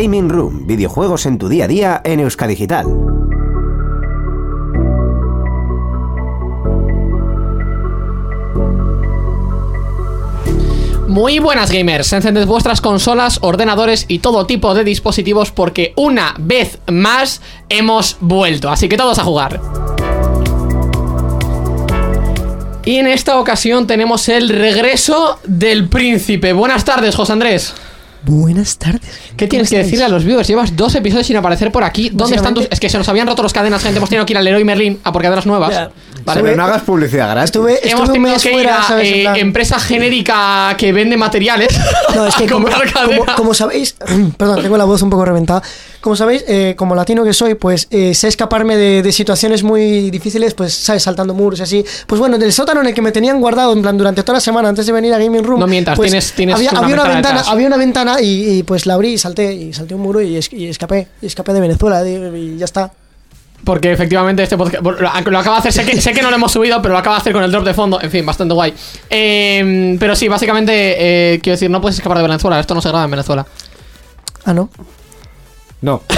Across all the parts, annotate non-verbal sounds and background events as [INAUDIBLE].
Gaming Room, videojuegos en tu día a día en Euskadigital. Muy buenas gamers, encended vuestras consolas, ordenadores y todo tipo de dispositivos porque una vez más hemos vuelto, así que todos a jugar. Y en esta ocasión tenemos el regreso del príncipe. Buenas tardes, José Andrés. Buenas tardes. ¿Qué tienes que decirle a los viewers? Llevas dos episodios sin aparecer por aquí. ¿Dónde están tus.? Es que se nos habían roto las cadenas, gente. Hemos tenido que ir al Leroy Merlin a por cadenas nuevas. Ya. Vale. Pero no hagas publicidad gratis. Estuve, estuve Hemos tenido que ir fuera, a ¿sabes? En eh, empresa genérica que vende materiales. No, es que [LAUGHS] a como, comprar como- cadenas. como sabéis, [CLEARS THROAT] perdón, tengo la voz un poco reventada. Como sabéis, eh, como latino que soy, pues eh, sé escaparme de, de situaciones muy difíciles, pues, ¿sabes? Saltando muros y así. Pues bueno, del sótano en el que me tenían guardado, en plan, durante toda la semana antes de venir a Gaming Room. No mientas, pues, tienes- tienes había, una había una ventana detrás. había una ventana y, y, pues la abrí y salté, y salté un muro y, es- y escapé. Y escapé de Venezuela y, y ya está. Porque efectivamente este podcast lo, lo acaba de hacer, sé que, sé que no lo hemos subido, pero lo acaba de hacer con el drop de fondo, en fin, bastante guay. Eh, pero sí, básicamente, eh, quiero decir, no puedes escapar de Venezuela, esto no se graba en Venezuela. Ah, no. No. [LAUGHS]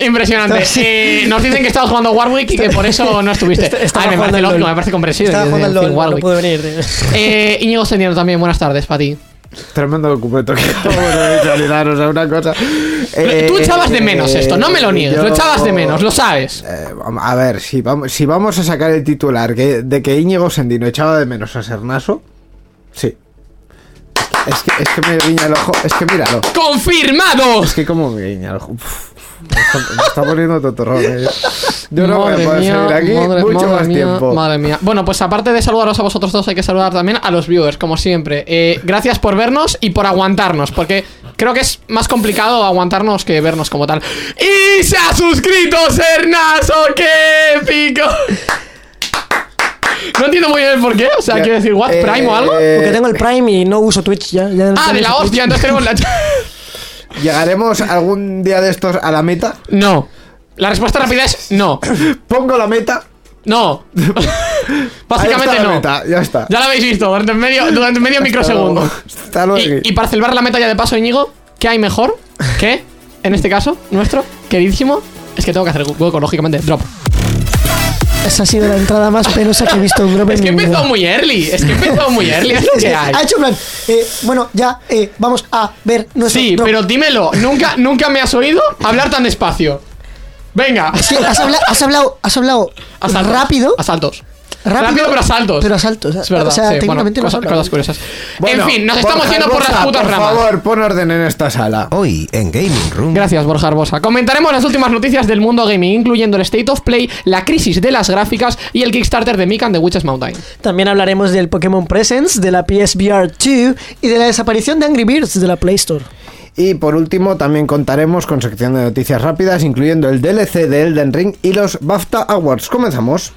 Impresionante. Sí. Eh, nos dicen que estabas jugando Warwick y que por eso no estuviste. Ay, me parece lógico, me parece comprensible. Estaba jugando al LOL, no Warwick. pude venir. [LAUGHS] Eh, Íñigo Sendiano también, buenas tardes para ti. Tremendo documento que visualizar, o sea, una cosa. Eh, Tú echabas de menos esto, no me lo niegues, yo- lo echabas de menos, lo sabes. Eh, a ver, si vamos, si vamos a sacar el titular que, de que Íñigo Sendino echaba de menos a Sernaso, sí. Es que, es que me guiña el ojo, es que míralo. ¡Confirmado! Es que como me guiña el ojo. Uf, me, está, me está poniendo totorrón. eh. Yo no voy a Madre poder mía, seguir aquí madre- mucho madre más mía, tiempo. Madre mía. Bueno, pues aparte de saludaros a vosotros dos, hay que saludar también a los viewers, como siempre. Eh, gracias por vernos y por aguantarnos, porque creo que es más complicado aguantarnos que vernos como tal. ¡Y se ha suscrito Sernaso! ¡Qué épico! No entiendo muy bien por qué. O sea, quiero decir, ¿what? eh, ¿Prime o algo? Porque tengo el Prime y no uso Twitch ya. ya no Ah, de la hostia, entonces tenemos la. [LAUGHS] ¿Llegaremos algún día de estos a la meta? No. La respuesta rápida es no. [COUGHS] Pongo la meta. No. [LAUGHS] Básicamente no. meta, ya está. Ya lo habéis visto, durante medio, durante medio microsegundo. Hasta luego. Y, y para celebrar la meta ya de paso, Íñigo, ¿qué hay mejor que, en este caso, nuestro queridísimo? Es que tengo que hacer hueco, lógicamente, drop. Esa ha sido la entrada más penosa que he visto en Drop Es que empezó muy early, es que empezó [LAUGHS] muy early, es lo Es que que hay. ha hecho plan, eh, bueno, ya, eh, vamos a ver nuestro Sí, drop. pero dímelo, nunca, nunca me has oído hablar tan despacio. Venga. Has hablado, has hablado, has hablado A saltos, rápido, A saltos. Rápido, Rápido, pero a saltos. Pero a saltos. Es verdad, O sea, sí, bueno, técnicamente no cosas, has hablado. cosas curiosas. Bueno, en fin, nos estamos yendo por las putas por ramas. favor, pon orden en esta sala. Hoy en Gaming Room. Gracias, Borja Arbosa. Comentaremos las últimas noticias del mundo gaming, incluyendo el State of Play, la crisis de las gráficas y el Kickstarter de Mikan de Witches Mountain. También hablaremos del Pokémon Presents, de la PSVR 2 y de la desaparición de Angry Birds de la Play Store. Y por último, también contaremos con sección de noticias rápidas, incluyendo el DLC de Elden Ring y los BAFTA Awards. Comenzamos.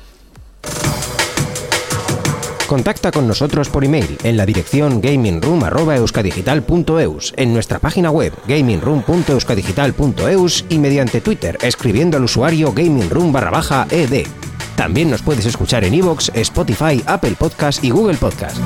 Contacta con nosotros por email en la dirección gamingroom.euskadigital.eus, en nuestra página web gamingroom.euskadigital.eus y mediante Twitter escribiendo al usuario gamingroom barra baja ed. También nos puedes escuchar en iVoox, Spotify, Apple Podcast y Google Podcast.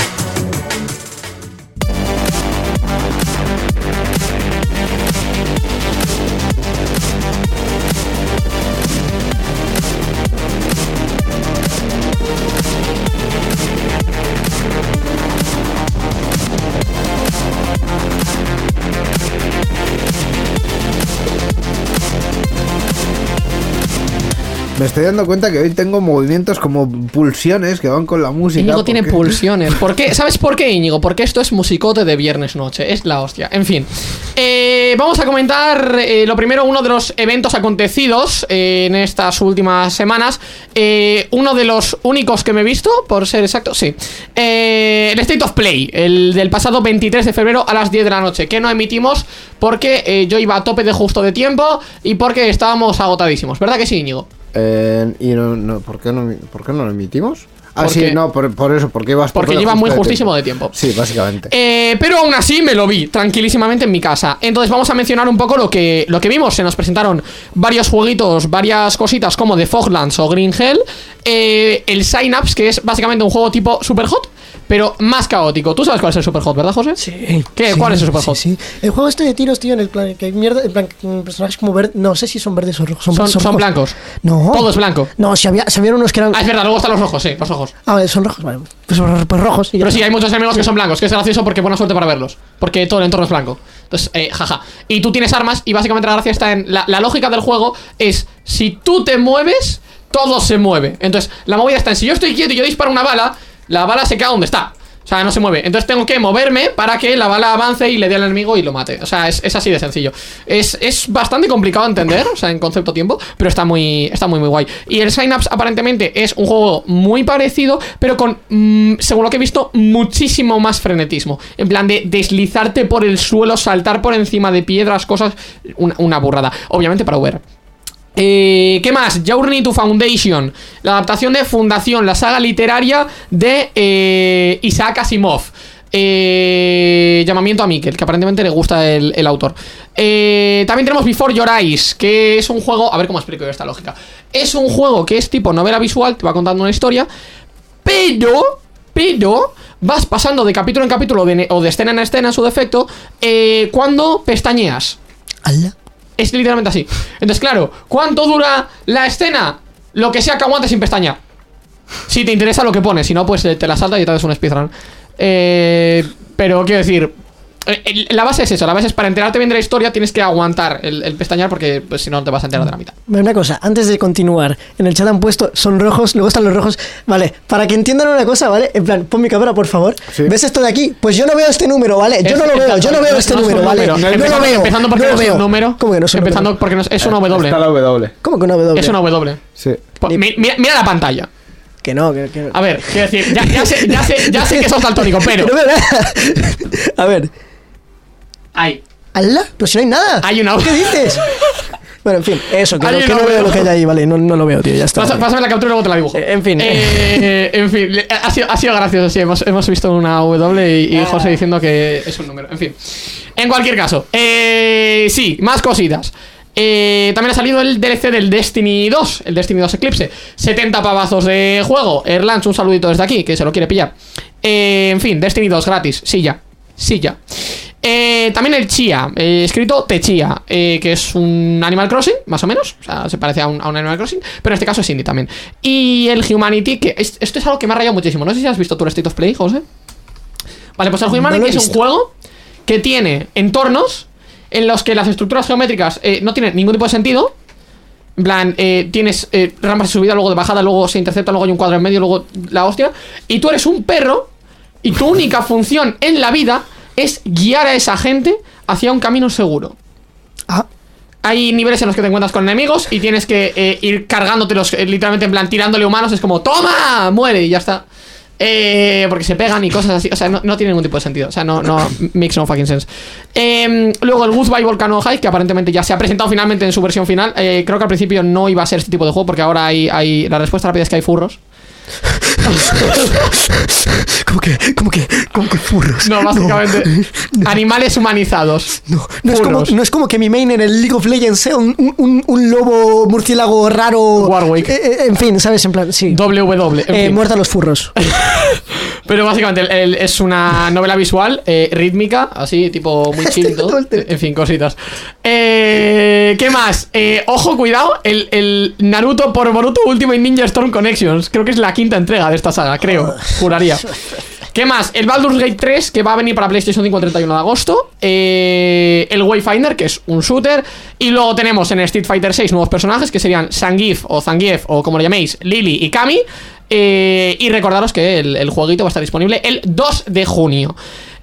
Me estoy dando cuenta que hoy tengo movimientos como pulsiones que van con la música. Íñigo tiene porque- pulsiones. ¿Por qué? ¿Sabes por qué, Íñigo? Porque esto es musicote de viernes noche. Es la hostia. En fin. Eh, vamos a comentar eh, lo primero, uno de los eventos acontecidos eh, en estas últimas semanas. Uno de los únicos que me he visto, por ser exacto, sí. El State of Play, el del pasado 23 de febrero a las 10 de la noche, que no emitimos porque yo iba a tope de justo de tiempo y porque estábamos agotadísimos. ¿Verdad que sí, Íñigo? Eh, ¿Y no, no, ¿por, qué no, por qué no lo emitimos? Ah, Porque- sí, no, por, por eso, porque ibas Porque lleva muy justísimo de tiempo. Sí, básicamente. Eh, pero aún así me lo vi tranquilísimamente en mi casa. Entonces vamos a mencionar un poco lo que, lo que vimos. Se nos presentaron varios jueguitos, varias cositas como The Foglands o Green Hell. eh, el Synapse, que es básicamente un juego tipo Super Hot, pero más caótico. ¿Tú sabes cuál es el Superhot, verdad, José? Sí. ¿Qué? Sí, ¿Cuál es el Superhot? Sí, sí. El juego este de tiros, tío, en el plan que hay mierda, en plan personajes como verdes, no sé si son verdes o rojos. Son, Son, son rojos. blancos. No. Todo es blanco. No, si había, si había unos que eran. Ah, es verdad, luego están los rojos, sí, los ojos. Ah, vale, son rojos, vale. Pues, pues rojos. y Pero sí, hay muchos enemigos que son blancos, que es gracioso porque buena suerte para verlos. Porque todo el entorno es blanco. Entonces, eh, jaja. Y tú tienes armas y básicamente la gracia está en... La, la lógica del juego es, si tú te mueves, todo se mueve. Entonces, la movida está en, si yo estoy quieto y yo disparo una bala, la bala se queda donde está. O sea, no se mueve. Entonces tengo que moverme para que la bala avance y le dé al enemigo y lo mate. O sea, es, es así de sencillo. Es, es bastante complicado de entender, o sea, en concepto tiempo, pero está muy, está muy, muy guay. Y el Synapse aparentemente es un juego muy parecido, pero con, mm, según lo que he visto, muchísimo más frenetismo. En plan de deslizarte por el suelo, saltar por encima de piedras, cosas. Una, una burrada. Obviamente para VR. Eh, ¿Qué más? Journey to Foundation, la adaptación de Fundación, la saga literaria de eh, Isaac Asimov. Eh, llamamiento a Mikel, que aparentemente le gusta el, autor. Eh, también tenemos Before Your Eyes, que es un juego. A ver cómo explico yo esta lógica. Es un juego que es tipo novela visual, te va contando una historia, pero. Pero vas pasando de capítulo en capítulo o de escena en escena en su defecto eh, cuando pestañeas. Ala. Es literalmente así. Entonces, claro, ¿cuánto dura la escena? Lo que sea que aguante sin pestaña. Si te interesa lo que pone, si no, pues eh, te la salta y te haces un speedrun. Eh, pero quiero decir, la base es eso, la base es para enterarte bien de la historia tienes que aguantar el, el pestañear porque pues, si no te vas a enterar de la mitad. Una cosa, antes de continuar, en el chat han puesto son rojos, luego están los rojos. Vale, para que entiendan una cosa, ¿vale? En plan, pon mi cámara, por favor. Sí. ¿Ves esto de aquí? Pues yo no veo este número, ¿vale? Yo Es- no lo veo, yo no veo este no número, ¿vale? número. No lo Empezando- veo. Empezando porque no es un número. ¿Cómo que no es un Empezando número? porque no es, es una W. Está la W. ¿Cómo que una W? Es una W. Sí. Mi- Mira, mira la pantalla. Que no, que, que... A ver, quiero decir, ya, ya sé, ya, sé, ya sé que sos daltónico, [LAUGHS] pero. A ver, Ahí. ¿Alá? Pero si no hay nada. Hay una- ¿Qué [LAUGHS] dices? Bueno, en fin, eso, que, Hay no, que no veo lo que hay ahí, vale, no, no lo veo, tío, ya está. Pasa- vale. Pásame la captura y luego te la dibujo. Eh, en fin. Eh, en fin, ha sido, ha sido gracioso, sí. Hemos, hemos visto una W y, y José diciendo que es un número. En fin. En cualquier caso, eh, sí, más cositas. Eh, también ha salido el DLC del Destiny 2, el Destiny 2 Eclipse. 70 pavazos de juego. Erlans, un saludito desde aquí, que se lo quiere pillar. Eh, en fin, Destiny 2 gratis. Sí, ya. Sí, ya. Eh, también el Chia, eh, escrito Techia, eh, que es un Animal Crossing, más o menos. O sea, se parece a un, a un Animal Crossing, pero en este caso es indie también. Y el Humanity, que es- esto es algo que me ha rayado muchísimo. No sé si has visto tú el State of Play, José. Vale, pues el Humanity es un juego que tiene entornos en los que las estructuras geométricas eh, no tienen ningún tipo de sentido. En plan, eh, tienes eh, rampas de subida, luego de bajada, luego se intercepta, luego hay un cuadro en medio, luego la hostia. Y tú eres un perro y tu única función en la vida es guiar a esa gente hacia un camino seguro. Ah, Hay niveles en los que te encuentras con enemigos y tienes que eh, ir cargándotelos, eh, literalmente en plan tirándole humanos. Es como, ¡toma! Muere y ya está. Eh, porque se pegan y cosas así. O sea, no, no tiene ningún tipo de sentido. O sea, no, no [COUGHS] makes no fucking sense. Eh, luego el Goodbye Volcano High, que aparentemente ya se ha presentado finalmente en su versión final. Eh, creo que al principio no iba a ser este tipo de juego porque ahora hay, hay la respuesta rápida es que hay furros. [LAUGHS] [LAUGHS] ¿cómo que, cómo que, cómo que furros? No, básicamente animales humanizados. No, no es, como, Furros. no es como que mi main en el League of Legends sea un, un- lobo murciélago raro. Warwick. Eh, eh, en fin, ¿sabes? En plan, sí. En Eh, muerta a los furros. [LAUGHS] Pero básicamente el- el- es una novela visual, eh, rítmica, así, tipo muy chill y todo. En fin, cositas. Eh, ¿Qué más? Eh, ojo, cuidado, el, el Naruto por Boruto Ultimate Ninja Storm Connections. Creo que es la quinta entrega de esta saga, creo. Juraría. ¿Qué más? El Baldur's Gate 3, que va a venir para PlayStation 5 el 31 de agosto. Eh, el Wayfinder, que es un shooter. Y luego tenemos en Street Fighter 6 nuevos personajes, que serían Zangief o Zangief, o como lo llaméis, Lily y Kami. Eh, y recordaros que el, jueguito va a estar disponible el 2 de junio.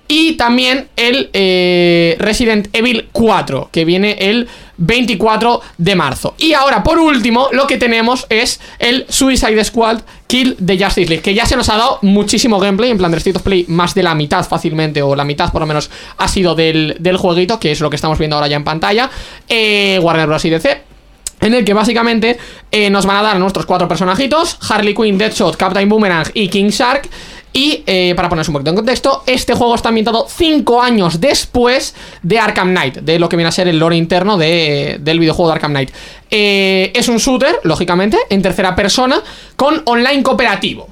Y también el eh, Resident Evil 4, que viene el 24 de marzo. Y ahora, por último, lo que tenemos es el Suicide Squad Kill de Justice League, que ya se nos ha dado muchísimo gameplay, en plan de State of Play, más de la mitad fácilmente, o la mitad por lo menos ha sido del, del jueguito, que es lo que estamos viendo ahora ya en pantalla. Eh, Warner Bros. y DC. En el que básicamente eh, nos van a dar nuestros cuatro personajitos: Harley Quinn, Deadshot, Captain Boomerang y King Shark. Y eh, para ponerse un poquito en contexto, este juego está ambientado 5 años después de Arkham Knight, de lo que viene a ser el lore interno de- del videojuego de Arkham Knight. Eh, es un shooter, lógicamente, en tercera persona, con online cooperativo.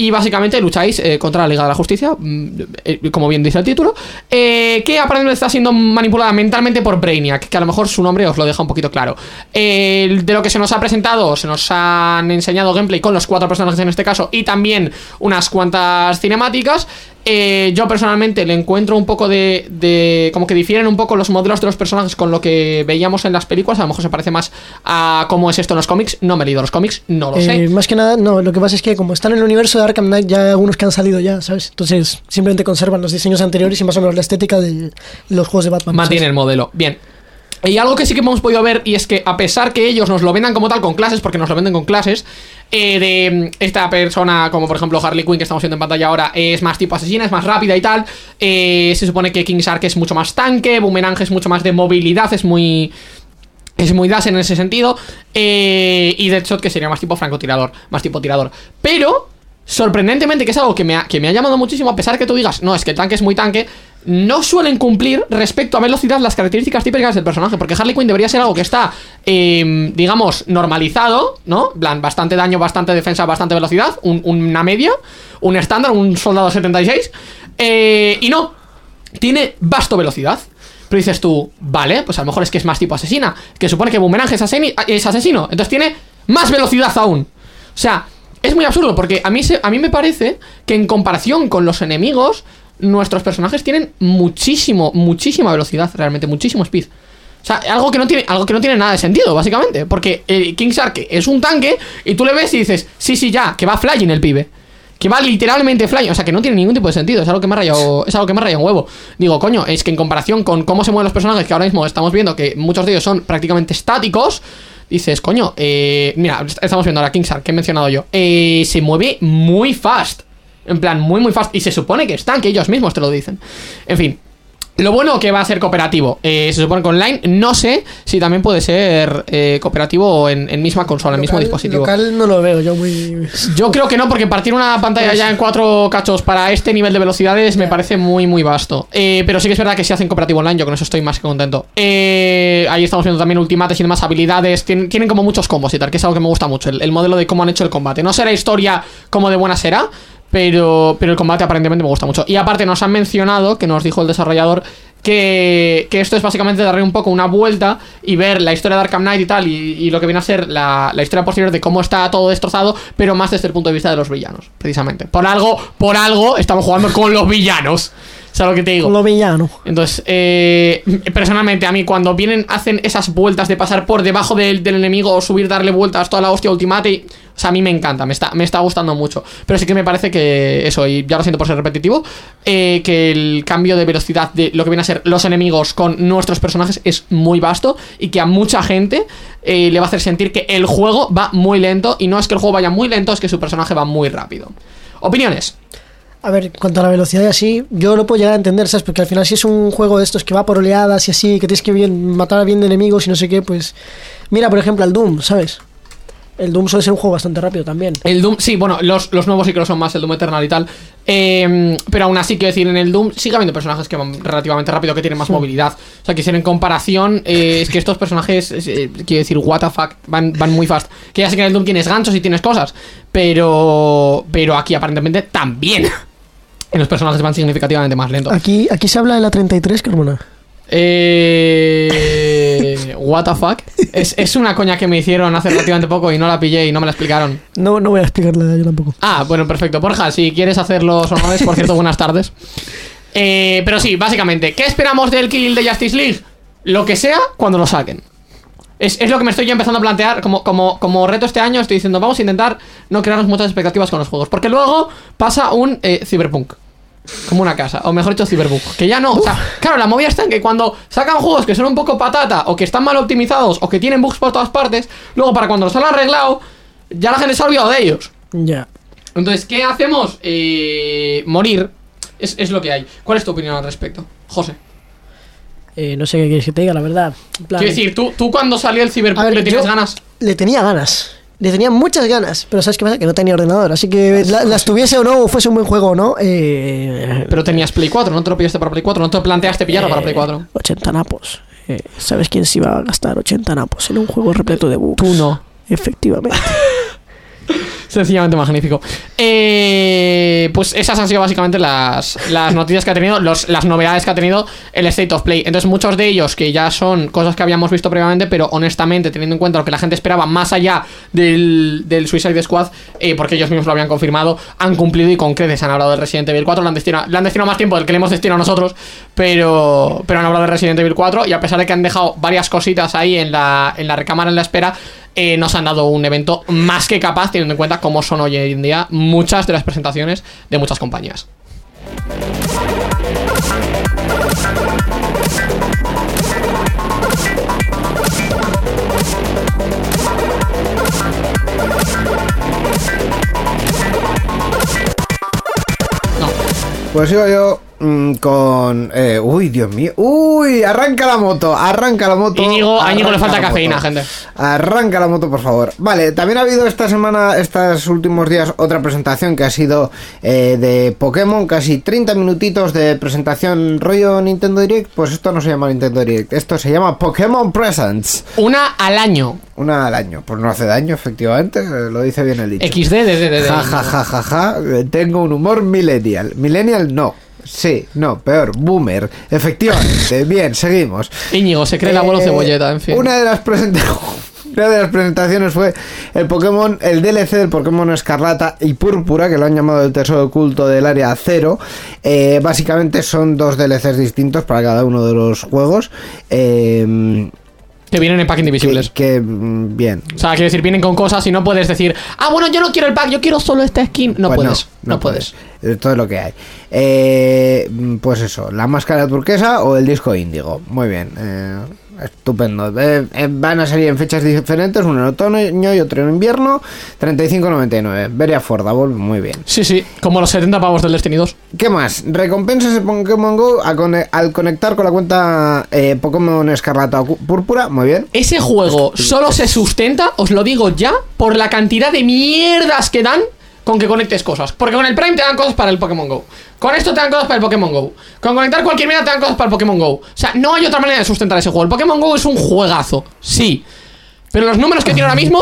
Y básicamente lucháis eh, contra la Liga de la Justicia, mm, eh, como bien dice el título, eh, que aparentemente está siendo manipulada mentalmente por Brainiac, que a lo mejor su nombre os lo deja un poquito claro. De lo que se nos ha presentado, se nos han enseñado gameplay con los cuatro personajes en este caso y también unas cuantas cinemáticas. Eh, yo personalmente le encuentro un poco de, de- como que difieren un poco los modelos de los personajes con lo que veíamos en las películas. A lo mejor se parece más a cómo es esto en los cómics. No me he leído los cómics, no lo Eh, sé. más que nada, no, lo que pasa es que como están en el universo de Arkham Knight, ya hay algunos que han salido ya, ¿sabes? Entonces, simplemente conservan los diseños anteriores y más o menos la estética de los juegos de Batman. Mantiene ¿sabes? el modelo. Bien. Y algo que sí que hemos podido ver, y es que a pesar que ellos nos lo vendan como tal con clases, porque nos lo venden con clases, eh, de mm, esta persona, como por ejemplo Harley Quinn que estamos viendo en pantalla ahora, es más tipo asesina, es más rápida y tal. eh, se supone que King Shark es mucho más tanque, Boomerang es mucho más de movilidad, es muy. Es muy das en ese sentido. eh, y Deadshot que sería más tipo francotirador, más tipo tirador. Pero, sorprendentemente, que es algo que me, ha, que me ha llamado muchísimo, a pesar que tú digas, no, es que el tanque es muy tanque, no suelen cumplir respecto a velocidad las características típicas del personaje. Porque Harley Quinn debería ser algo que está, eh, digamos, normalizado, ¿no? Plan, bastante daño, bastante defensa, bastante velocidad, un- una media, un estándar, un soldado 76. eh, y no, tiene vasto velocidad. Pero dices tú, vale, pues a lo mejor es que es más tipo asesina. Que supone que Boomerang es, es asesino. Entonces tiene más velocidad aún. O sea, es muy absurdo porque a mí, a mí me parece que en comparación con los enemigos, nuestros personajes tienen muchísimo, muchísima velocidad, realmente, muchísimo speed. O sea, algo que no tiene, algo que no tiene nada de sentido, básicamente. Porque eh, King Shark es un tanque y tú le ves y dices, sí, sí, ya, que va flying el pibe. Que va literalmente flying, o sea que no tiene ningún tipo de sentido, es algo que me ha rayado, es algo que me ha rayado un huevo. Digo, coño, es que en comparación con cómo se mueven los personajes que ahora mismo estamos viendo, que muchos de ellos son prácticamente estáticos, dices, coño, eh, mira, est- estamos viendo ahora King Shark, que he mencionado yo, eh, se mueve muy fast. En plan, muy, muy fast. Y se supone que están, que ellos mismos te lo dicen. En fin. Lo bueno que va a ser cooperativo. Eh, se supone que online. No sé si también puede ser eh, cooperativo en, en misma consola, en mismo dispositivo. Local no lo veo yo muy... Yo creo que no, porque partir una pantalla ya en cuatro cachos para este nivel de velocidades me parece muy, muy vasto. Eh, pero sí que es verdad que si hacen cooperativo online, yo con eso estoy más que contento. Eh, ahí estamos viendo también ultimates y demás habilidades. Tienen, tienen como muchos combos y tal, que es algo que me gusta mucho. El, el modelo de cómo han hecho el combate. No será historia como de buena será. Pero, pero el combate aparentemente me gusta mucho. Y aparte nos han mencionado, que nos dijo el desarrollador, que, que esto es básicamente darle un poco una vuelta y ver la historia de Arkham Knight y tal, y, y lo que viene a ser la, la historia posterior de cómo está todo destrozado, pero más desde el punto de vista de los villanos, precisamente. Por algo, por algo estamos jugando con los villanos. ¿Sabes lo que te digo? Con lo villano. Entonces, eh, personalmente, a mí cuando vienen, hacen esas vueltas de pasar por debajo del, del enemigo o subir, darle vueltas toda la hostia ultimate, y- o sea, a mí me encanta, me está, me está gustando mucho. Pero sí que me parece que eso, y ya lo siento por ser repetitivo, eh, que el cambio de velocidad de lo que viene a ser los enemigos con nuestros personajes es muy vasto y que a mucha gente eh, le va a hacer sentir que el juego va muy lento y no es que el juego vaya muy lento, es que su personaje va muy rápido. Opiniones. A ver, cuanto a la velocidad y así, yo lo puedo llegar a entender, ¿sabes? Porque al final si es un juego de estos que va por oleadas y así, que tienes que matar a bien de enemigos y no sé qué, pues... Mira, por ejemplo, el Doom, ¿sabes? El Doom suele ser un juego bastante rápido también. El Doom, sí, bueno, los, los nuevos sí que lo son más, el Doom Eternal y tal. Eh, pero aún así, quiero decir, en el Doom sigue habiendo personajes que van relativamente rápido, que tienen más movilidad. O sea, que si en comparación, eh, es que estos personajes, eh, quiero decir, what the fuck, van, van muy fast. Que ya sé que en el Doom tienes ganchos y tienes cosas, pero, pero aquí aparentemente también. [LAUGHS] En los personajes van significativamente más lentos. Aquí, aquí se habla de la 33, Carmona. Eh, [LAUGHS] what the fuck. Es, es una coña que me hicieron hace relativamente poco y no la pillé y no me la explicaron. No, no voy a explicarla yo tampoco. Ah, bueno, perfecto. Borja, si quieres hacer los honores, por cierto, buenas tardes. Eh, pero sí, básicamente, ¿qué esperamos del kill de Justice League? Lo que sea cuando lo saquen. Es, es lo que me estoy ya empezando a plantear como, como, como reto este año. Estoy diciendo, vamos a intentar no crearnos muchas expectativas con los juegos. Porque luego pasa un eh, Cyberpunk. Como una casa, o mejor dicho, Cyberpunk. Que ya no, o sea, claro, la movida está en que cuando sacan juegos que son un poco patata, o que están mal optimizados, o que tienen bugs por todas partes, luego para cuando los han arreglado, ya la gente se ha olvidado de ellos. Ya. Entonces, ¿qué hacemos? Eh, morir es, es lo que hay. ¿Cuál es tu opinión al respecto? José. Eh, no sé qué quieres que te diga, la verdad. Plan, Quiero decir, ¿tú, tú cuando salió el Cyberpunk le tienes yo- ganas. Le tenía ganas. Le tenía muchas ganas. Pero ¿sabes qué pasa? Que no tenía ordenador. Así que la- las tuviese o no, o fuese un buen juego o no. Eh, Pero tenías Play 4, no te lo pillaste para Play 4, no te planteaste pillarlo para Play 4. 80 napos. Eh, ¿Sabes quién se iba a gastar 80 napos en un juego repleto de bugs? Tú no. Efectivamente. [LAUGHS] Sencillamente magnífico. Eh, pues esas han sido básicamente las, las noticias que ha tenido, los- las novedades que ha tenido el State of Play. Entonces, muchos de ellos que ya son cosas que habíamos visto previamente, pero honestamente, teniendo en cuenta lo que la gente esperaba más allá del, del Suicide Squad, eh, porque ellos mismos lo habían confirmado, han cumplido y con creces han hablado del Resident Evil 4. Le han destinado, han destinado más tiempo del que le hemos destinado nosotros, pero, pero han hablado de Resident Evil 4 y a pesar de que han dejado varias cositas ahí en la, en la recámara en la espera, eh, nos han dado un evento más que capaz, teniendo en cuenta cómo son hoy en día muchas de las presentaciones de muchas compañías. No. Pues yo con. eh, uy, Dios mío. Uy, arranca la moto, arranca la moto. Íñigo- a Íñigo le falta cafeína, moto. gente. Arranca la moto, por favor. Vale, también ha habido esta semana, estos últimos días, otra presentación que ha sido eh, de Pokémon. Casi 30 minutitos de presentación rollo Nintendo Direct. Pues esto no se llama Nintendo Direct, esto se llama Pokémon Presents. Una al año. Una al año. Pues no hace daño, efectivamente. eh, Lo dice bien el dicho. XD de, de, de- de- Ja, ja, ja, ja, ja. Tengo un humor millennial. Millennial no. Sí, no, peor, boomer. Efectivamente. [LAUGHS] Bien, seguimos. Íñigo, se cree el abuelo Eh, cebolleta, en fin. Una de las presentaciones. [LAUGHS] Una de las presentaciones fue el Pokémon, el DLC del Pokémon Escarlata y Púrpura, que lo han llamado el tesoro oculto del área cero. Eh, básicamente son dos DLCs distintos para cada uno de los juegos. Eh, Que vienen en pack que, indivisibles. que, mm, bien. O sea, quiero decir, vienen con cosas y no puedes decir, ah, bueno, yo no quiero el pack, yo quiero solo esta skin. No Pues puedes, no, puedes. Esto es lo que hay. Eh, pues eso, la máscara turquesa o el disco índigo. Muy bien. eh, estupendo. Eh, eh, van a salir en fechas diferentes, uno en otoño y otro en invierno. 35.99. Very affordable, muy bien. Sí, sí, como los 70 pavos del Destiny 2. ¿Qué más? Recompensas en Pokémon Go al conectar con la cuenta eh, Pokémon Escarlata o Púrpura. Muy bien. Ese juego solo se sustenta, os lo digo ya, por la cantidad de mierdas que dan con que conectes cosas. Porque con el Prime te dan cosas para el Pokémon Go. Con esto te dan cosas para el Pokémon Go. Con conectar cualquier mierda te dan cosas para el Pokémon Go. O sea, no hay otra manera de sustentar ese juego. El Pokémon Go es un juegazo, sí. Pero los números que tiene ahora mismo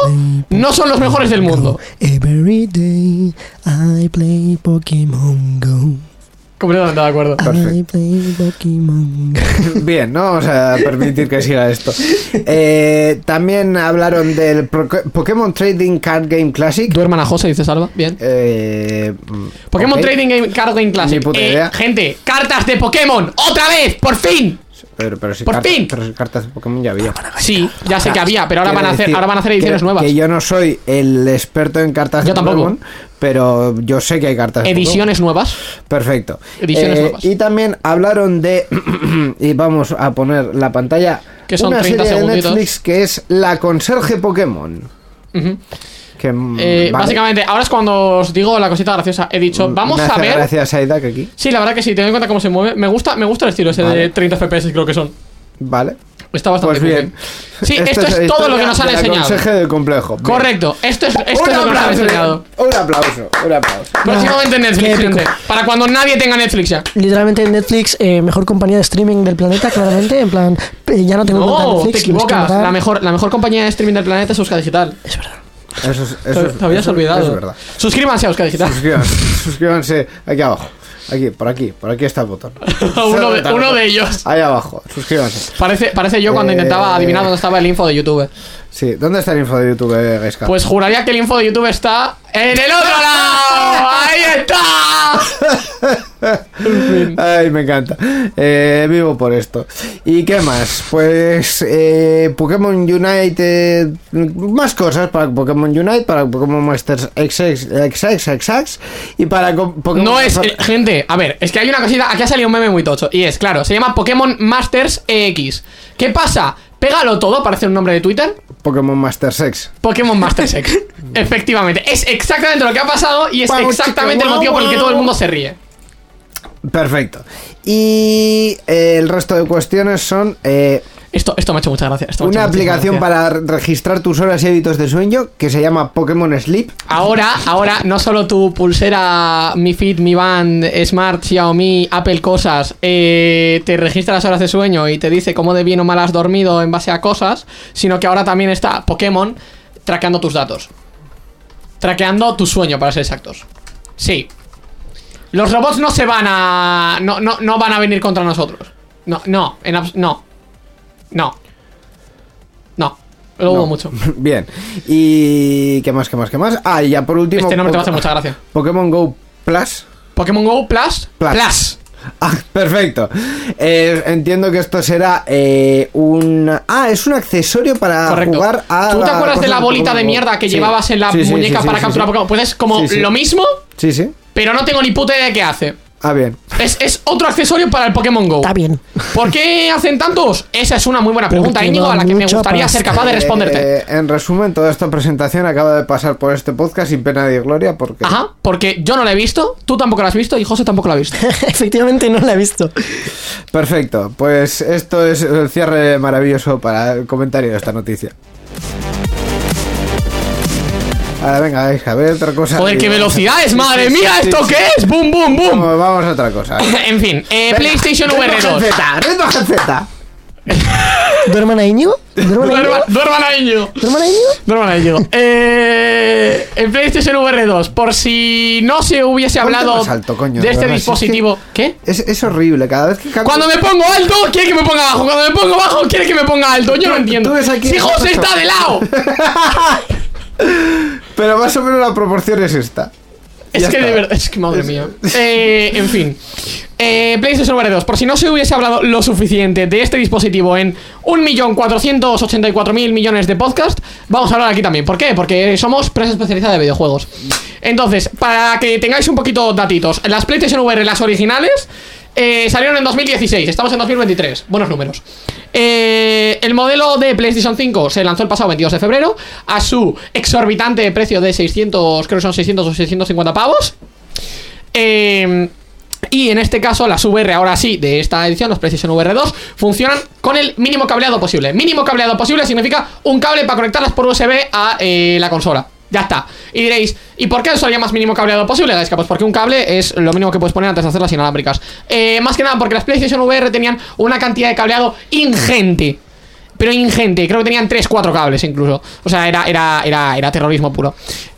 no son los mejores del mundo. Every day I play Pokémon Go. Completamente de acuerdo. Go. [LAUGHS] Bien, no vamos a permitir que siga esto. Eh, también hablaron del Pokémon Trading Card Game Classic. Duerman a José, dice Salva. Bien. Eh, Pokémon ok. Trading Game Card Game Classic. Ni puta Eh, idea. gente, cartas de Pokémon. ¡Otra vez! ¡Por fin! Pero, pero si ¡Por cartas, fin! pero si cartas de Pokémon ya había. Sí, ya sé que había, pero ahora Quiero van a hacer, decir ahora van a hacer ediciones que- nuevas. Que yo no soy el experto en cartas Yo de tampoco. Pokémon, pero yo sé que hay cartas de Ediciones nuevas. Perfecto. Ediciones Eh, nuevas. Y también hablaron de. [CLEARS THROAT] y vamos a poner la pantalla. Que son una 30 serie de. Netflix que es La Conserje Pokémon. Ujú. Que, mm, Eh, vale. Básicamente, ahora es cuando os digo la cosita graciosa. He dicho, vamos Me a ver. Gracias a Isaac aquí. Sí, la verdad que sí, teniendo en cuenta cómo se mueve. Me gusta, me gusta el estilo ese de Vale. 30 FPS, creo que son. Vale. Está bastante Pues bien. Sí, esto es todo lo que nos han enseñado. Conserje del complejo. Bien. Correcto, esto es, esto es Un lo que nos han enseñado. Un aplauso, un aplauso. Próximamente Netflix, gente. Para cuando nadie tenga Netflix ya. Literalmente Netflix, eh, mejor compañía de streaming del planeta, claramente. En plan, eh, ya no tengo cuenta Netflix. te equivocas. La mejor, la mejor compañía de streaming del planeta es Euska Digital. Es verdad. Eso es, eso es- te habías eso- olvidado. eso es verdad. Suscríbanse a Euska Digital. Suscríbanse, suscríbanse aquí abajo. Aquí, por aquí, por aquí está el botón. [LAUGHS] uno, de, uno de ellos. Ahí abajo, suscríbanse. Parece, parece yo cuando Eh, intentaba adivinar dónde estaba el info de YouTube. Sí, ¿dónde está el info de YouTube, eh, Gaisca? Pues juraría que el info de YouTube está en el otro lado. [LAUGHS] ¡Ahí está! Ay, me encanta. Eh, vivo por esto. ¿Y qué más? Pues eh, Pokémon Unite. eh, más cosas para Pokémon Unite, para Pokémon Masters XX, XX, XX y para Pokémon. No es, eh, gente, a ver, es que hay una cosita, aquí ha salido un meme muy tocho, y es, claro, se llama Pokémon Masters EX. ¿Qué pasa? Pégalo todo, parece un nombre de Twitter, Pokémon Masters X. Pokémon Masters [LAUGHS] X. Efectivamente, es exactamente lo que ha pasado y es exactamente chica, el motivo por el que todo el mundo se ríe. Perfecto. Y eh, el resto de cuestiones son. eh, Esto, esto me ha hecho mucha gracia. esto me ha una aplicación gracia. para registrar tus horas y hábitos de sueño que se llama Pokémon Sleep. Ahora, ahora, no solo tu pulsera, Mi Fit, Mi Band, Smart, Xiaomi, Apple cosas, eh, te registra las horas de sueño y te dice cómo de bien o mal has dormido en base a cosas, sino que ahora también está Pokémon traqueando tus datos. Traqueando tu sueño, para ser exactos. Sí. Los robots no se van a. No, no, no van a venir contra nosotros. No, no, en abs- no. No. No. Lo No. mucho. [LAUGHS] Bien. ¿Y qué más, qué más, qué más? Ah, y ya por último... Este nombre te va a hacer mucha gracia. Pokémon Go Plus. Pokémon Go Plus. Plus. Plus. Ah, perfecto. Eh, entiendo que esto será eh, un... Ah, es un accesorio para Correcto. jugar a... ¿Tú te acuerdas de la bolita de mierda que Sí. llevabas en la Sí, sí, muñeca para capturar. Pokémon? Puedes como Sí, sí. lo mismo, Sí, sí. pero no tengo ni puta idea de qué hace. Ah, bien. Es, es otro accesorio para el Pokémon Go. Está bien. ¿Por qué hacen tantos? Esa es una muy buena pregunta, Porque Íñigo, a la que me gustaría ser capaz de responderte. Eh, en resumen, toda esta presentación acaba de pasar por este podcast sin pena ni gloria porque... Ajá, porque yo no la he visto, tú tampoco la has visto y José tampoco la ha visto. [LAUGHS] Efectivamente no la he visto. Perfecto, pues esto es el cierre maravilloso para el comentario de esta noticia. Ahora venga, a ver otra cosa. Joder, qué velocidades, madre mía, ¿esto qué es? ¡Boom, boom, boom! Vamos, vamos a otra cosa. [LAUGHS] en fin, eh, Venga, PlayStation VR 2. Z, reto Z. [LAUGHS] ¿Duerman a Íñigo? ¿Duerman a Íñigo? Duerman a Íñigo. ¿Duerman a Íñigo? Duerman a Íñigo. Eh, el PlayStation VR 2, por si no se hubiese hablado más alto, coño, de este verdad, si es dispositivo. ¿Qué? Es, es horrible, cada vez que cambio- Cuando me pongo alto, quiere que me ponga bajo. Cuando me pongo bajo, quiere que me ponga alto. Yo no entiendo. tú ves aquí- Si José está de lado. [LAUGHS] Pero más o menos la proporción es esta. Es Ya que está. de verdad, es que madre mía. [LAUGHS] Eh, en fin. Eh, PlayStation VR 2, por si no se hubiese hablado lo suficiente de este dispositivo en 1.484.000 millones de podcast, vamos a hablar aquí también. ¿Por qué? Porque somos prensa especializada de videojuegos. Entonces, para que tengáis un poquito datitos, las PlayStation VR, las originales, eh, salieron en 2016, estamos en 2023, buenos números. Eh, el modelo de PlayStation 5 se lanzó el pasado 22 de febrero a su exorbitante precio de 600, creo que son 600 o 650 pavos. Eh, y en este caso, las VR, ahora sí, de esta edición, los PlayStation VR 2, funcionan con el mínimo cableado posible. Mínimo cableado posible significa un cable para conectarlas por USB a eh, la consola. Ya está. Y diréis, ¿y por qué eso haría más mínimo cableado posible? Gaisca? Pues porque un cable es lo mínimo que puedes poner antes de hacer las inalámbricas. Eh, más que nada porque las PlayStation VR tenían una cantidad de cableado ingente. Pero ingente, creo que tenían 3-4 cables incluso. O sea, era, era, era, era terrorismo puro.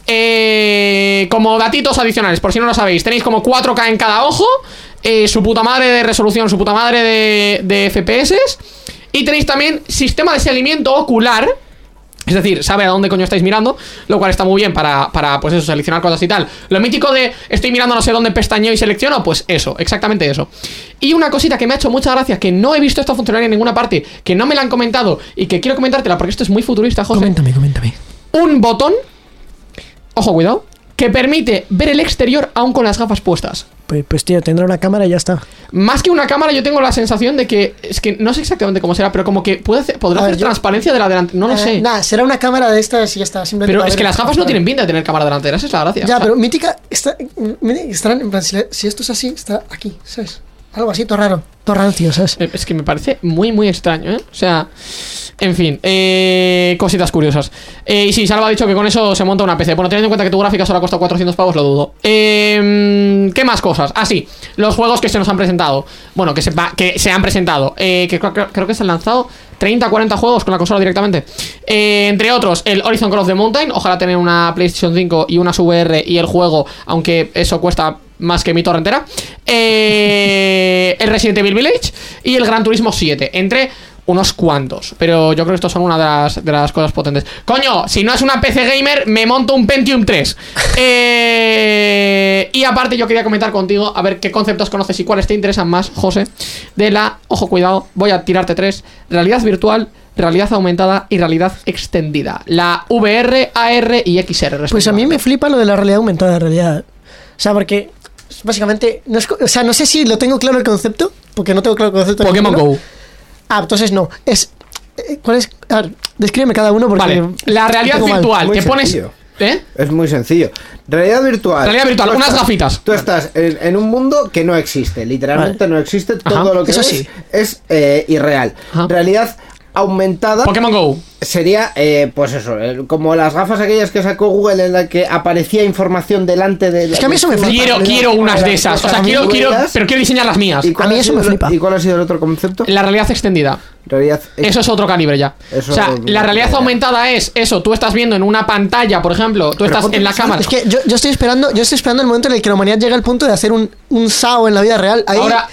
Eh, como datitos adicionales, por si no lo sabéis, tenéis como 4K en cada ojo, eh, su puta madre de resolución, su puta madre de, de FPS, y tenéis también sistema de seguimiento ocular. Es decir, sabe a dónde coño estáis mirando, lo cual está muy bien para, para, pues eso, seleccionar cosas y tal. Lo mítico de estoy mirando no sé dónde pestañeo y selecciono, pues eso, exactamente eso. Y una cosita que me ha hecho mucha gracia, que no he visto esta funcionalidad en ninguna parte, que no me la han comentado y que quiero comentártela porque esto es muy futurista, José. Coméntame, coméntame. Un botón, ojo, cuidado, que permite ver el exterior aún con las gafas puestas. Pues, pues tío, tendrá una cámara y ya está. Más que una cámara, yo tengo la sensación de que. Es que no sé exactamente cómo será, pero como que puede hacer, podrá A ver, hacer yo- transparencia de la delantera. No lo Eh, sé. Nada, será una cámara de estas y ya está. simplemente pero es que las gafas no tienen pinta de tener cámara delantera, esa es la gracia. Ya, O sea, pero mítica está, estarán en plan, si esto es así, está aquí, ¿sabes? Algo así, todo raro, todo rancio, ¿sabes? eh, Es que me parece muy, muy extraño, ¿eh? O sea. En fin, eh, cositas curiosas. Eh, y sí, Salva ha dicho que con eso se monta una PC. Bueno, teniendo en cuenta que tu gráfica solo ha costado 400 pavos, lo dudo. Eh, ¿Qué más cosas? Ah, sí, los juegos que se nos han presentado. Bueno, que se, va- que se han presentado. Eh, que creo que se han lanzado 30, 40 juegos con la consola directamente. Eh, entre otros, el Horizon Call of the Mountain. Ojalá tener una PlayStation 5 y una VR y el juego, aunque eso cuesta más que mi torre entera. Eh, el Resident Evil Village y el Gran Turismo 7. Entre unos cuantos. Pero yo creo que estos son una de las, de las cosas potentes. Coño, si no es una PC gamer, me monto un Pentium 3. Eh, y aparte, yo quería comentar contigo, a ver qué conceptos conoces y cuáles te interesan más, José, de la, ojo, cuidado, voy a tirarte tres: realidad virtual, realidad aumentada y realidad extendida. La VR, AR y XR. Pues a mí me flipa lo de la realidad aumentada, en realidad. O sea, porque básicamente, no es co- o sea, no sé si lo tengo claro el concepto, porque no tengo claro el concepto. de Pokémon ninguno. Go. Ah, entonces no. Es. eh, ¿Cuál es? A ver, descríbeme cada uno porque. Vale, la realidad virtual, Muy te pones. sencillo. ¿Eh? Es muy sencillo. Realidad virtual. Realidad virtual, unas estás- gafitas. Tú estás en, en un mundo que no existe. Literalmente Vale. no existe. Ajá, Todo lo que eso ves sí. es eh, irreal. Ajá. Realidad aumentada Pokémon Go. sería, eh, pues eso, eh, como las gafas aquellas que sacó Google en la que aparecía información delante de... Es que a mí eso me flipa. Quiero, quiero unas de esas. O sea, quiero, quiero, pero quiero diseñar las mías. ¿Y cuál A mí eso me el- flipa. ¿Y cuál ha sido el otro concepto? La realidad extendida. Realidad Eso es otro calibre ya. Eso- o sea, la realidad aumentada es eso. Tú estás viendo en una pantalla, por ejemplo, tú estás en la cámara. Es que yo, yo estoy esperando, yo estoy esperando el momento en el que la humanidad llegue al punto de hacer un, un SAO en la vida real. Ahí, Ahora,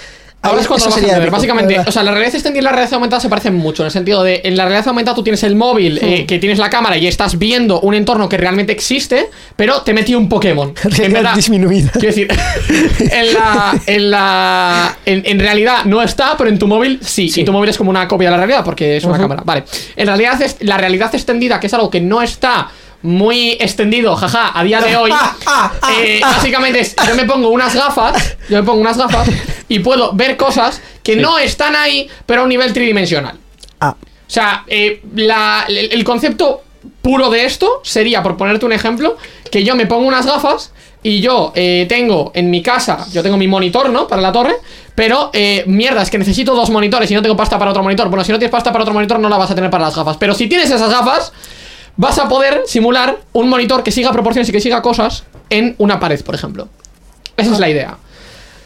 ahora es cuando lo vas a entender. Básicamente, o sea, la realidad extendida y la realidad aumentada se parecen mucho. En el sentido de, en la realidad aumentada tú tienes el móvil, eh, que tienes la cámara y estás viendo un entorno que realmente existe, pero te metí un Pokémon. [LAUGHS] En Realidad disminuida. Quiero decir, [LAUGHS] en la. En, la en, en realidad no está, pero en tu móvil sí. Y tu móvil es como una copia de la realidad porque es una cámara. Vale. En realidad, la realidad extendida, que es algo que no está muy extendido, jaja, a día de hoy. [LAUGHS] eh, básicamente es, yo me pongo unas gafas, yo me pongo unas gafas y puedo ver cosas que no están ahí, pero a un nivel tridimensional. Ah, O sea, eh, la- el, el concepto puro de esto sería, por ponerte un ejemplo, que yo me pongo unas gafas y yo eh, tengo en mi casa, yo tengo mi monitor, ¿no? Para la torre, pero eh, mierda, es que necesito dos monitores y no tengo pasta para otro monitor. Bueno, si no tienes pasta para otro monitor, no la vas a tener para las gafas. Pero si tienes esas gafas, vas a poder simular un monitor que siga proporciones y que siga cosas en una pared, por ejemplo. Esa es la idea.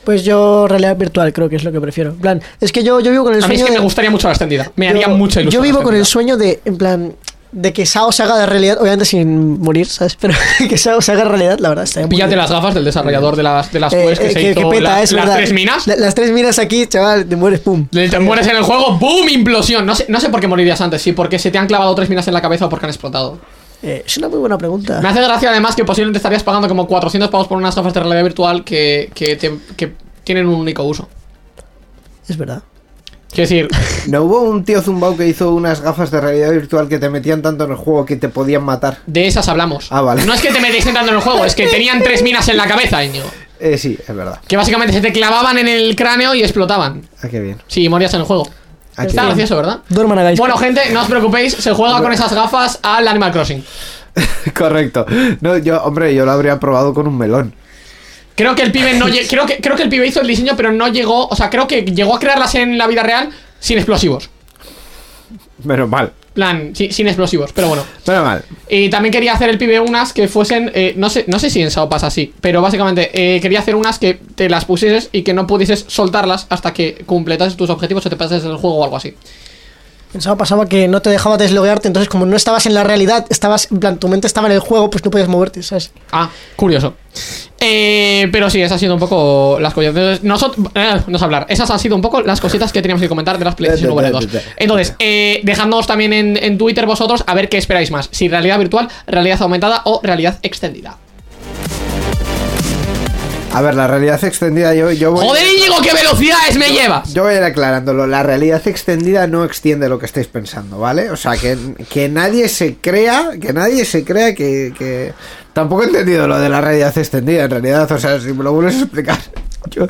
pues yo realidad virtual creo que es lo que prefiero. En plan, es que yo, yo vivo con el A mí es sueño que me gustaría mucho la extendida. Me yo- haría mucha ilusión. Yo vivo con el sueño de, en plan, de que SAO se haga de realidad, obviamente sin morir, ¿sabes? Pero [LAUGHS] que SAO se haga de realidad, la verdad, está muy Píllate bien. las gafas del desarrollador de las, de las Eh, que eh, se que, hizo que peta, la- es las verdad. tres minas. La- las tres minas aquí, chaval, te mueres, pum. Te mueres en el juego, ¡boom! Implosión. No sé, no sé por qué morirías antes, sí, porque se te han clavado tres minas en la cabeza o porque han explotado. Eh, es una muy buena pregunta. Me hace gracia además que posiblemente estarías pagando como 400 pavos por unas gafas de realidad virtual que, que, te- que tienen un único uso. Es verdad. Quiero decir, ¿No hubo un tío zumbao que hizo unas gafas de realidad virtual que te metían tanto en el juego que te podían matar? de esas hablamos. Ah, vale. No es que te metéis entrando en el juego, es que tenían tres minas en la cabeza, Íñigo. Eh, sí, es verdad. Que básicamente se te clavaban en el cráneo y explotaban. Ah, qué bien. Sí, morías en el juego. Ah, Está bien. gracioso, ¿verdad? Duerman a Bueno, gente, no os preocupéis, se juega con esas gafas al Animal Crossing. [LAUGHS] Correcto. No, yo, hombre, yo lo habría probado con un melón. Creo que el pibe no creo que creo que el pibe hizo el diseño, pero no llegó, o sea, creo que llegó a crearlas en la vida real sin explosivos. Menos mal. plan, si- sin explosivos, pero bueno. Menos mal. Y también quería hacer el pibe unas que fuesen, eh, no sé, no sé si en Sao pasa así, pero básicamente eh, quería hacer unas que te las pusieses y que no pudieses soltarlas hasta que completases tus objetivos o te pases el juego o algo así. Pensaba, pasaba que no te dejaba desloguearte, entonces como no estabas en la realidad, estabas, en plan, tu mente estaba en el juego, pues no podías moverte, ¿sabes? Ah, curioso. Eh, pero sí, esas han sido un poco las cositas. Entonces, nosotros, eh, no sé hablar. Esas han sido un poco las cositas que teníamos que comentar de las PlayStation VR 2. Entonces, eh, dejadnos también en, en Twitter vosotros a ver qué esperáis más. Si realidad virtual, realidad aumentada o realidad extendida. A ver, la realidad extendida, yo, yo voy. ¡Joder, Íñigo, qué velocidades me llevas! Yo voy a ir aclarándolo. La realidad extendida no extiende lo que estáis pensando, ¿vale? O sea, que, que nadie se crea, que nadie se crea que, que- Tampoco he entendido lo de la realidad extendida, en realidad. O sea, si me lo vuelves a explicar. Yo,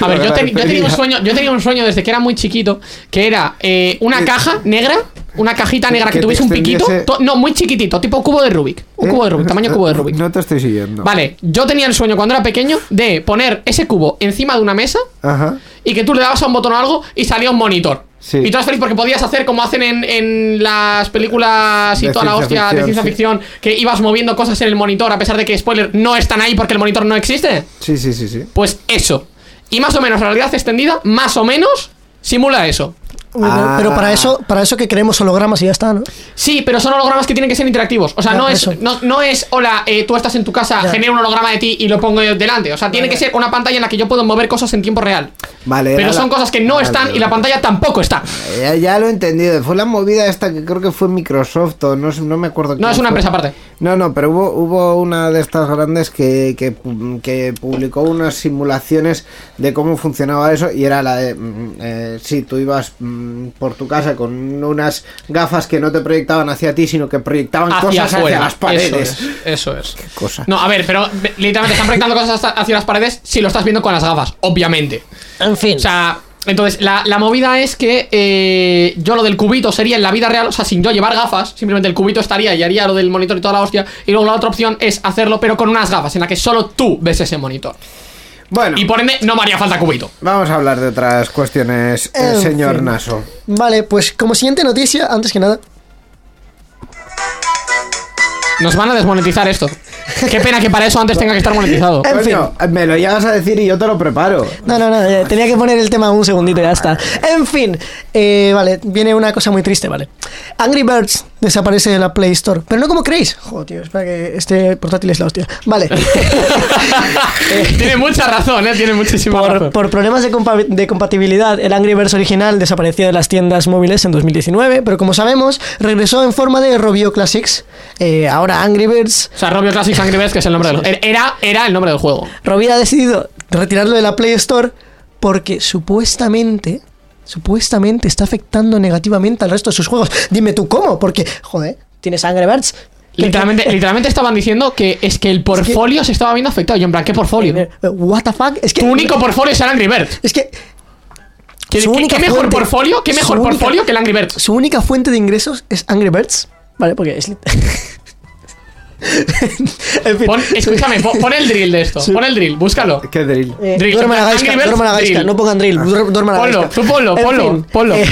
A ver, yo, ten- yo tenía un sueño, yo tenía un sueño desde que era muy chiquito, que era eh, una caja negra, una cajita negra que Que te tuviese un piquito, to- no, muy chiquitito, tipo cubo de Rubik, un ¿Eh? cubo de Rubik, tamaño cubo de Rubik. No te estoy siguiendo. Vale, yo tenía el sueño cuando era pequeño de poner ese cubo encima de una mesa Ajá. y que tú le dabas a un botón o algo y salía un monitor. Sí. Y tú eras feliz porque podías hacer como hacen en, en las películas y De toda la hostia de ciencia sí. ficción, que ibas moviendo cosas en el monitor a pesar de que, spoiler, no están ahí porque el monitor no existe. Sí, sí, sí, sí. Pues eso. Y más o menos la realidad extendida, más o menos, simula eso. Ah. Pero para eso, para eso que queremos hologramas y ya está, ¿no? Sí, pero son hologramas que tienen que ser interactivos. O sea, Ya, no, es, no, no es, hola, eh, tú estás en tu casa, Ya. genero un holograma de ti y lo pongo delante. O sea, tiene que ser una pantalla en la que yo puedo mover cosas en tiempo real. Vale. Pero son la- cosas que no Vale, están y la pantalla tampoco está. Ya, ya lo he entendido. Fue la movida esta que creo que fue Microsoft o no, no me acuerdo. No es una fue. empresa aparte. No, no, pero hubo, hubo una de estas grandes que, que, pu- que publicó unas simulaciones de cómo funcionaba eso y era la de, mm, eh, sí, tú ibas mm, por tu casa con unas gafas que no te proyectaban hacia ti, sino que proyectaban Hacia cosas afuera. hacia las paredes. Eso es. Eso es. Cosa. No, a ver, pero literalmente están proyectando cosas hacia las paredes si lo estás viendo con las gafas, obviamente. En fin. O sea, entonces, la, la movida es que eh, yo lo del cubito sería en la vida real, o sea, sin yo llevar gafas, simplemente el cubito estaría y haría lo del monitor y toda la hostia. Y luego la otra opción es hacerlo, pero con unas gafas, en la que solo tú ves ese monitor. Bueno. Y por ende, no me haría falta cubito. Vamos a hablar de otras cuestiones, eh, señor fin. Naso. Vale, pues como siguiente noticia, antes que nada, Nos van a desmonetizar esto. Qué pena que para eso antes tenga que estar monetizado. En Coño, me lo llegas a decir y yo te lo preparo. No, no, no, eh, tenía que poner el tema un segundito y ya está. En fin, eh, vale, viene una cosa muy triste, vale. Angry Birds desaparece de la Play Store, pero no como creéis. Joder, tío, espera que este portátil es la hostia. Vale. [LAUGHS] Tiene mucha razón, ¿eh? Tiene muchísima Por, razón. por problemas de, compa- de compatibilidad, el Angry Birds original desapareció de las tiendas móviles en 2019, pero como sabemos, regresó en forma de Robio Classics. Eh, ahora Angry Birds, O sea, Robio Classics Angry Birds, que es el nombre del juego. Era, era el nombre del juego. Robio ha decidido retirarlo de la Play Store porque supuestamente, supuestamente está afectando negativamente al resto de sus juegos. Dime tú cómo, porque, joder, tienes Angry Birds. que- Literalmente, [LAUGHS] literalmente estaban diciendo que es que el portfolio se estaba viendo afectado. Yo, en plan, ¿qué portfolio? Eh, What the fuck? Es que Tu único portfolio es el Angry Birds. es que ¿Qué, Su qué- única qué mejor portfolio? ¿Qué mejor única- portfolio que el Angry Birds? su única fuente de ingresos es Angry Birds. Vale, porque es. [LAUGHS] en fin. Pon- escúchame, pon, pon el drill de esto. Sí. Pon el drill, búscalo. ¿Qué drill? Eh, Drill, duerman a Angry Gaisca, Birds, duerman a Gaisca, drill. no pongan drill, duer- duerman a Ponlo, Gaisca. tú ponlo, En ponlo, fin, ponlo. eh,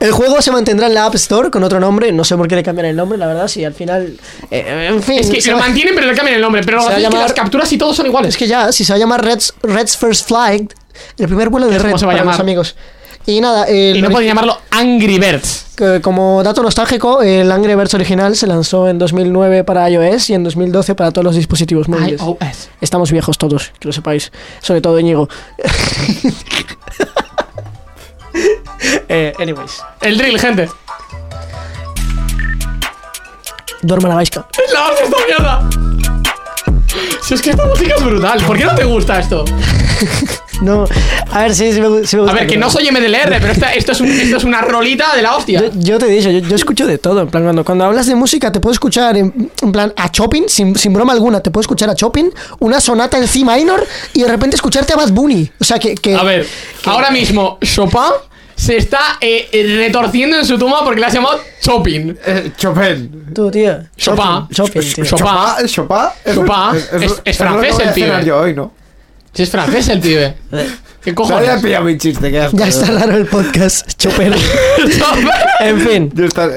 el juego se mantendrá en la App Store con otro nombre, no sé por qué le cambian el nombre, la verdad, si al final... eh, en fin, Es que se lo va- mantienen, pero le cambian el nombre. Pero a es que llamar- las capturas y todos son iguales. Es que ya, si se va a llamar Red's, Red's First Flight, el primer vuelo de ¿Cómo Red se va a para los llamar? amigos. Y nada, el y no pueden llamarlo Angry Birds. que como dato nostálgico, el Angry Birds original se lanzó en 2009 para iOS y en 2012 para todos los dispositivos móviles. iOS. Estamos viejos todos, que lo sepáis. Sobre todo Íñigo. [LAUGHS] eh, anyways. El drill, gente. Duerma la vaisca. [LAUGHS] ¡La hostia esta mierda! Si es que esta música es brutal. ¿Por qué no te gusta esto? [LAUGHS] No, a ver, sí, sí me, gu- sí me A gusta. ver, que no soy MDLR, pero esta- esto, es un- esto es una rolita de la hostia. Yo, yo te he dicho, yo, yo escucho de todo. En plan, cuando, cuando hablas de música, te puedo escuchar en, en plan a Chopin, sin, sin broma alguna. Te puedo escuchar a Chopin, una sonata en C minor y de repente escucharte a Bad Bunny. O sea, que. que A ver, ahora mismo Chopin se está eh, retorciendo en su tumba porque le has llamado Chopin. Eh, Chopin. Tú, tío. Chopin. Chopin, tío. Chopin. Chopin. Chopin. Es- eso es lo francés voy a el cenar yo hoy, ¿no? Si es francés el pibe. [LAUGHS] ¿Qué No cojones? pillado mi chiste, que Ya está raro el podcast, Chopin. [LAUGHS] en fin. Yo está,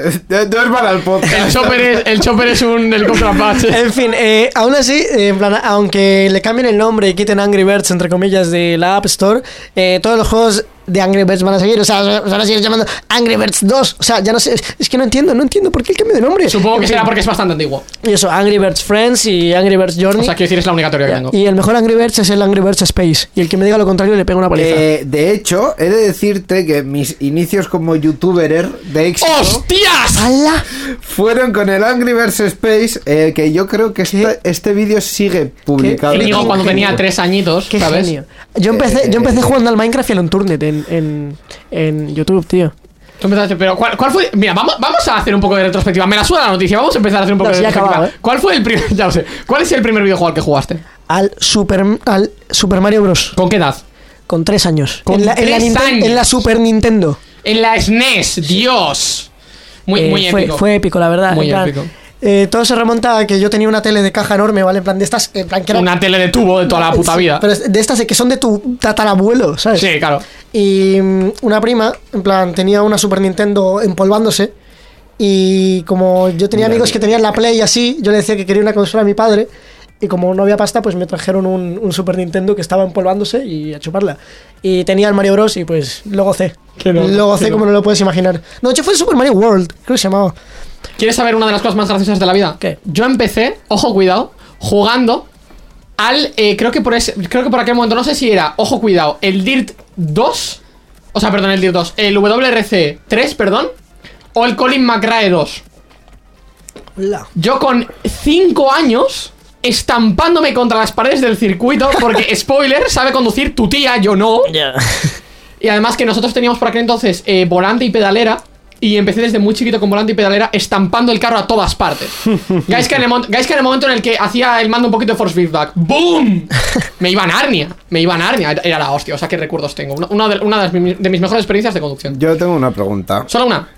duerman al podcast. El chopper es, el chopper es un Apache. En fin, eh, aún así, eh, en plan, aunque le cambien el nombre y quiten Angry Birds, entre comillas, de la App Store, eh, todos los juegos de Angry Birds van a seguir. O sea, se van a seguir llamando Angry Birds 2. O sea, ya no sé. Es que no entiendo, no entiendo por qué el cambio de nombre. Supongo que En será porque es bastante antiguo. Y eso, Angry Birds Friends y Angry Birds Journey. O sea, quiero decir, es la única teoría que tengo. y el mejor Angry Birds es el Angry Birds Space. Y el que me diga lo contrario le pega una paliza. Eh, de hecho, he de decirte que mis inicios como youtuber de éxito ¡Hostias! ¡Hala! fueron con el Angry Birds Space, eh, que yo creo que este, este vídeo sigue publicado. Íñigo cuando genio. tenía tres añitos, ¡Qué ¿sabes? genio! Yo empecé, yo empecé jugando al Minecraft y al Unturnet en, en, en YouTube, tío. Tú empezaste, pero ¿cuál, cuál fue? Mira, vamos, vamos a hacer un poco de retrospectiva. Me la suena la noticia, vamos a empezar a hacer un poco No, de retrospectiva. acabado, ¿eh? ¿Cuál fue el primer, [LAUGHS] ya lo sé, cuál es el primer videojuego al que jugaste? Al Super, al Super Mario Bros. ¿Con qué edad? Con tres años. Con en, la, en la tres Ninten- años. en la Super Nintendo. En la SNES, Dios. Muy, Eh, muy épico. Fue épico, la verdad. Muy en plan, épico. Eh, todo se remonta a que yo tenía una tele de caja enorme, ¿vale? En plan de estas. En plan que era- Una tele de tubo de toda la puta Sí, vida. Pero es de estas que son de tu tatarabuelo, ¿sabes? Sí, claro. Y mm, una prima, en plan, tenía una Super Nintendo empolvándose. Y como yo tenía amigos que tenían la Play y así, yo le decía que quería una consola a mi padre. Y como no había pasta, pues me trajeron un, un Super Nintendo que estaba empolvándose y a chuparla. Y tenía el Mario Bros. y pues lo gocé. Loco, lo gocé como no lo puedes imaginar. No, de hecho fue el Super Mario World, creo que se llamaba. ¿Quieres saber una de las cosas más graciosas de la vida? ¿Qué? Yo empecé, ojo cuidado, jugando al. eh, creo, que por ese, creo que por aquel momento, no sé si era, ojo cuidado, el DIRT 2. O sea, perdón, el DIRT 2. El WRC 3, perdón. O el Colin McRae 2. Hola. Yo con 5 años estampándome contra las paredes del circuito porque, [LAUGHS] spoiler, sabe conducir tu tía, yo no. Y además que nosotros teníamos por aquel entonces eh, volante y pedalera. Y empecé desde muy chiquito con volante y pedalera estampando el carro a todas partes. [LAUGHS] Guys que, en el, mon- guys que en el momento en el que hacía el mando un poquito de force feedback, ¡boom! [LAUGHS] Me iba a Narnia. Me iba a Narnia. Era la hostia. O sea, qué recuerdos tengo. Una, de, una de, las mi- de mis mejores experiencias de conducción. Yo tengo una pregunta. Solo una.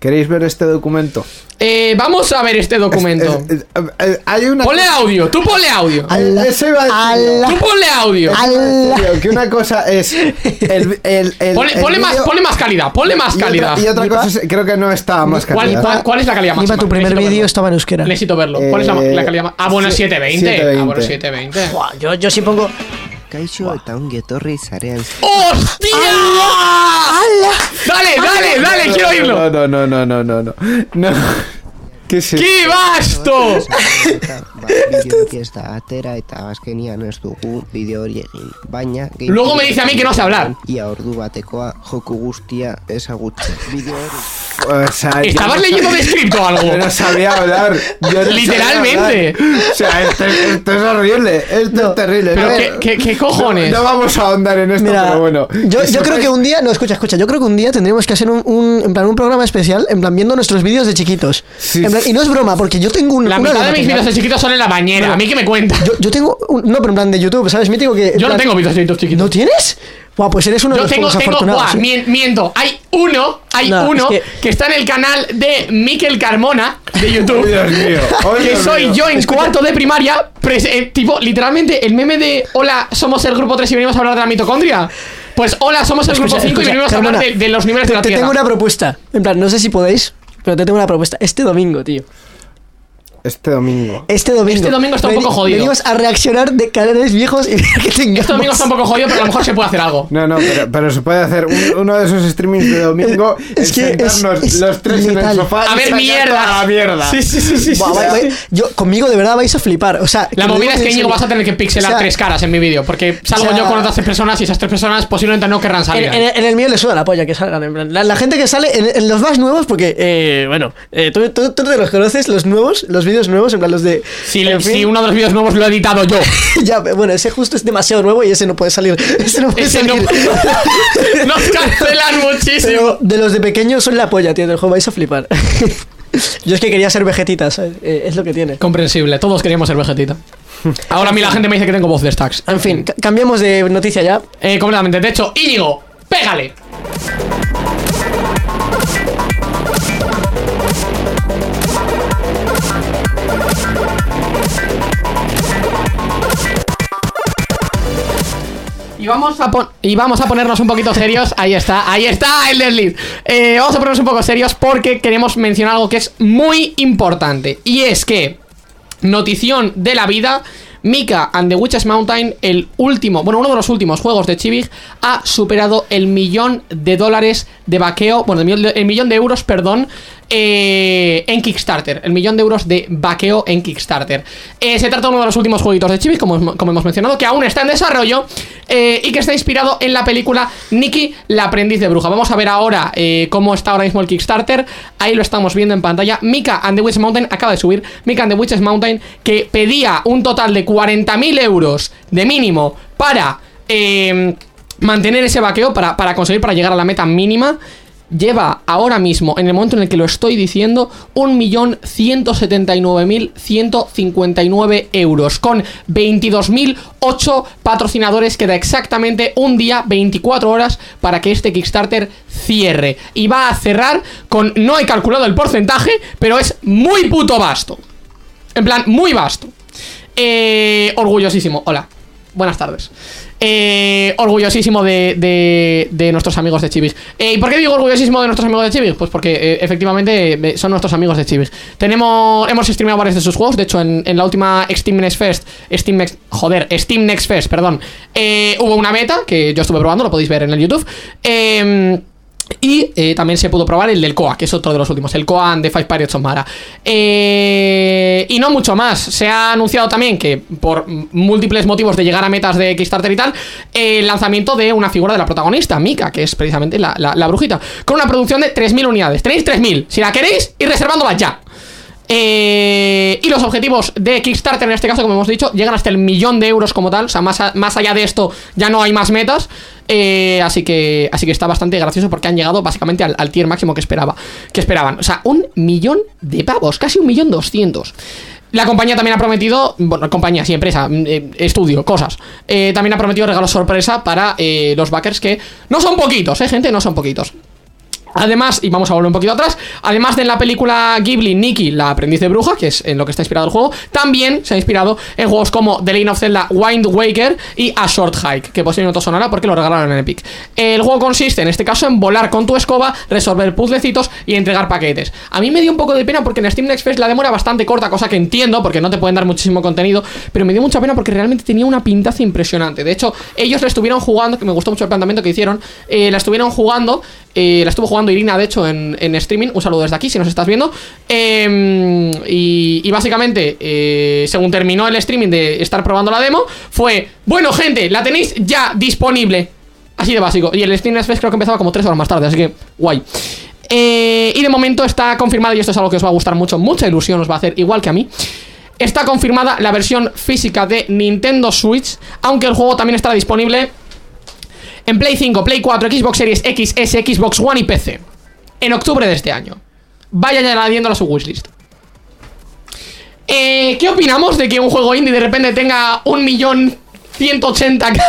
¿Queréis ver este documento? Eh, vamos a ver este documento. Es- es- eh, hay una Ponle audio, tú ponle audio. Ala, iba a ala, Tú ponle audio. ala. Tío, que una cosa es el, el, el- Ponle, el ponle más, ponle más calidad, ponle más y otra- calidad. Y otra, cosa es, creo que no está más ¿Cuál, calidad. cuál- cuál es la calidad máxima? tu primer Necesito vídeo verlo. estaba en euskera. Necesito verlo. ¿Cuál es la, Eh, la calidad más? Ah, bueno, es 720. Ah, bueno, 720. 720. Buah, Yo, yo sí pongo. Kaixo eta ongi etorri zarean ¡Hostia! ¡Hala! Dale, dale, dale, quiero oírlo. No, no, no, no, no, no. No. ¿Qué es esto? ¡Qué vasto! eta ba, bideoak ez da atera eta azkenian ez dugu bideo hori egin. Baina... Luego me dice a mí que no sé hablar. Ia ordu batekoa joku guztia ezagutzen. Bideo hori... O sea, ¿Estabas no leyendo sabía- de script o algo? Yo no sabía hablar. Yo no sabía Literalmente. hablar. O sea, esto, esto es horrible. Esto es terrible. Pero qué, qué- qué cojones. No, no vamos a ahondar en esto, Mira, pero bueno. yo, yo creo que un día, no, escucha, escucha, yo creo que un día tendríamos que hacer un, un- en plan, un programa especial, en plan, viendo nuestros vídeos de chiquitos. Sí. En plan, y no es broma, porque yo tengo un, La una mitad de mis vídeos de chiquitos son en la bañera. ¿A mí qué me cuenta? Yo, yo tengo, un- no, pero en plan de YouTube, ¿sabes? Mítico que... Yo no tengo vídeos de chiquitos chiquitos. ¿No tienes? Buah, pues eres uno de los tengo, tengo, afortunados. buah, ¿eh? mien- miento. Hay uno, hay No, uno es que... que- está en el canal de Miquel Carmona de [LAUGHS] YouTube. Dios mío. [LAUGHS] Que Dios soy mío. yo en cuarto de primaria, pres- eh, tipo, literalmente, el meme de Hola, somos el grupo 3 y venimos a hablar de la mitocondria. Pues hola, somos el Escucha, grupo 5 y escucha, venimos a hablar de, los niveles de la Te Tierra. tengo una propuesta. En plan, no sé si podéis, pero te tengo una propuesta. Este domingo, tío. Este domingo. Este domingo. Este domingo está un poco jodido. Venimos a reaccionar de canales viejos y [LAUGHS] que tengamos. Este domingo está un poco jodido, pero a lo mejor se puede hacer algo. No, no, pero, pero se puede hacer un- uno de esos streamings de domingo. [LAUGHS] Es que es- sentarnos es los tres en el letal. sofá. A y ver, sacar mierda. toda la mierda. Sí, sí, sí, sí. Buah, sí. vai- vai- yo, conmigo de verdad vais a flipar. O sea, La lo movida digo es que en Íñigo vas a tener que pixelar O sea, tres caras en mi vídeo, porque salgo o sea, yo con otras tres personas y esas tres personas posiblemente no querrán salir. En, en- en el mío le suda la polla que salgan. en plan, La, la gente que sale, en, en los más nuevos, porque, eh, bueno, eh, tú, tú, tú te los conoces, los nuevos, los vídeos nuevos, en plan los de. si, uno de los vídeos nuevos lo he editado yo. [LAUGHS] ya, bueno, ese justo es demasiado nuevo y ese no puede salir. Ese no puede Ese no- salir. [LAUGHS] Nos cancelan muchísimo. Pero de los de pequeños son la polla, tío, del juego vais a flipar. [LAUGHS] Yo es que quería ser vegetita, ¿sabes? Eh, es lo que tiene. Comprensible, todos queríamos ser vegetita. Ahora a mí la gente me dice que tengo voz de stacks. En fin, ca- cambiamos de noticia ya. Eh, completamente. De hecho, Íñigo, pégale. Y vamos, a y vamos a ponernos un poquito serios. Ahí está, ahí está el desliz. Eh, vamos a ponernos un poco serios porque queremos mencionar algo que es muy importante. Y es que Notición de la vida. Mika and the Witches Mountain, el último, bueno, uno de los últimos juegos de Chibig, ha superado el millón de dólares de vaqueo, bueno, el millón de euros, perdón, eh, en Kickstarter. El millón de euros de vaqueo en Kickstarter. Eh, se trata de uno de los últimos jueguitos de Chibig, como, como hemos mencionado, que aún está en desarrollo eh, y que está inspirado en la película Nikki, la aprendiz de bruja. Vamos a ver ahora eh, cómo está ahora mismo el Kickstarter. Ahí lo estamos viendo en pantalla. Mika and the Witches Mountain acaba de subir. Mika and the Witches Mountain que pedía un total de 40.000 euros de mínimo para mantener ese vaqueo, para, para conseguir, para llegar a la meta mínima. Lleva ahora mismo, en el momento en el que lo estoy diciendo, 1.179.159 euros. Con 22.008 patrocinadores. Queda exactamente un día, 24 horas, para que este Kickstarter cierre. Y va a cerrar con. No he calculado el porcentaje, pero es muy puto vasto. En plan, muy vasto. Eh, orgullosísimo. Hola. Buenas tardes. Eh, orgullosísimo de, de, de nuestros amigos de Chibis. Eh, ¿Y por qué digo orgullosísimo de nuestros amigos de Chibis? Pues porque eh, efectivamente eh, son nuestros amigos de Chibis. Tenemos, hemos streameado varios de sus juegos. De hecho, en, en la última Steam Next Fest, Steam Next, joder, Steam Next Fest, perdón, eh, hubo una beta que yo estuve probando, lo podéis ver en el YouTube. Eh, y eh, también se pudo probar el del Koa, que es otro de los últimos, el Koa de Five Pirates of Mara. Eh, y no mucho más. Se ha anunciado también que por múltiples motivos de llegar a metas de Kickstarter y tal, el lanzamiento de una figura de la protagonista, Mika, que es precisamente la, la- brujita, con una producción de 3.000 unidades. Tenéis 3.000, si la queréis, ir reservándola ya. Eh, y los objetivos de Kickstarter en este caso, como hemos dicho, llegan hasta el millón de euros como tal. O sea, más, más allá de esto ya no hay más metas. Eh, así que así que está bastante gracioso porque han llegado básicamente al, tier máximo que esperaba que esperaban. O sea, un millón de pavos, casi un millón doscientos. La compañía también ha prometido, bueno, compañía, sí, empresa, mm, eh, estudio, cosas. También ha prometido regalos sorpresa para los backers que no son poquitos, eh, gente, no son poquitos. Además, y vamos a volver un poquito atrás, además de en la película Ghibli Nikki, la aprendiz de bruja, que es en lo que está inspirado el juego, también se ha inspirado en juegos como The Legend of Zelda Wind Waker y A Hike, que posiblemente os sonará porque lo regalaron en Epic. El juego consiste, en este caso, en volar con tu escoba, resolver puzzlecitos y entregar paquetes. A mí me dio un poco de pena porque en Steam Next Fest la demo era bastante corta, cosa que entiendo porque no te pueden dar muchísimo contenido, pero me dio mucha pena porque realmente tenía una pintaza impresionante. De hecho, ellos la estuvieron jugando, que me gustó mucho el planteamiento que hicieron, eh, la estuvieron jugando, eh, la estuvo jugando Irina, de hecho, en, en streaming. Un saludo desde aquí si nos estás viendo. Eh, y, y básicamente, eh, según terminó el streaming de estar probando la demo, fue: Bueno, gente, la tenéis ya disponible. Así de básico. Y el Steam Fest creo que empezaba como 3 horas más tarde, así que guay. Eh, y de momento está confirmado, y esto es algo que os va a gustar mucho, mucha ilusión os va a hacer, igual que a mí. Está confirmada la versión física de Nintendo Switch, aunque el juego también estará disponible en Play 5, Play 4, Xbox Series X, S, Xbox One y PC. En octubre de este año. Vayan añadiéndolo a su wishlist. Eh, ¿Qué opinamos de que un juego indie de repente tenga un millón 180k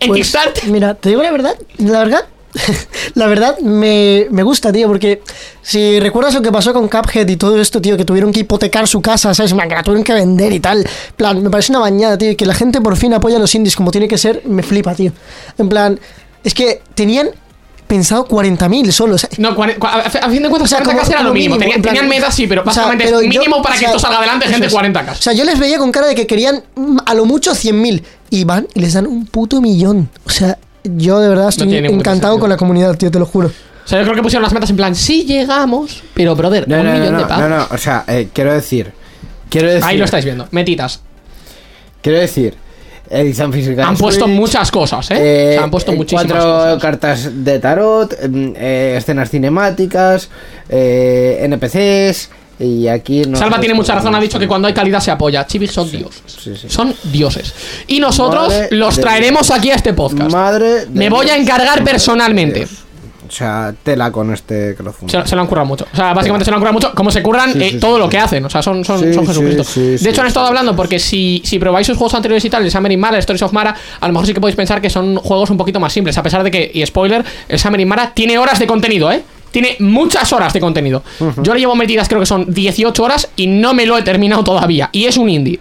en Pues, Kickstarter? Mira, te digo la verdad, la verdad, [LAUGHS] la verdad me, me gusta, tío, porque si recuerdas lo que pasó con Cuphead y todo esto, tío, que tuvieron que hipotecar su casa, ¿sabes? Man, que la tuvieron que vender y tal. Plan, me parece una bañada, tío, y que la gente por fin apoya a los indies como tiene que ser, me flipa, tío. En plan, es que tenían pensado 40.000 solo, o sea, No, a, fin de cuentas, O sea, 40k como- era lo mínimo. mínimo, Tenían, en plan- tenían metas, sí, pero o sea, básicamente pero yo- mínimo para o que esto salga adelante, gente, es. 40k. O sea, yo les veía con cara de que querían a lo mucho 100.000 y van y les dan un puto millón. O sea, yo de verdad estoy encantado con la comunidad, tío, te lo juro. O sea, yo creo que pusieron las metas en plan, sí llegamos, pero brother, No, un no, millón no, de pavos. no, no, o sea, eh, quiero decir. Quiero decir. Ahí lo estáis viendo, metitas. Quiero decir. Edición física. Han puesto Switch, muchas cosas, ¿eh? eh, o sea, han puesto eh, muchísimas Cuatro cosas. cartas de tarot, mm, eh, escenas cinemáticas, eh, NPCs. Y aquí no. Salva tiene mucha razón, ha dicho que cuando hay calidad se apoya. Chivix son dioses. sí, sí. Son dioses. Y nosotros Madre los traeremos aquí a este podcast. Madre. Me voy a encargar Madre personalmente. O sea, tela con este crowdfunding. Se, se lo han currado mucho. O sea, básicamente se lo han currado mucho. Como se curran Sí, eh, todo sí, lo que hacen. O sea, son, son, son Jesucristo. de hecho, han estado hablando porque si, si probáis sus juegos anteriores y tal, el Summer in Mara, el Stories of Mara, a lo mejor sí que podéis pensar que son juegos un poquito más simples. A pesar de que, y spoiler, el Summer in Mara tiene horas de contenido, ¿eh? Tiene muchas horas de contenido. Yo le llevo metidas, creo que son 18 horas y no me lo he terminado todavía. Y es un indie.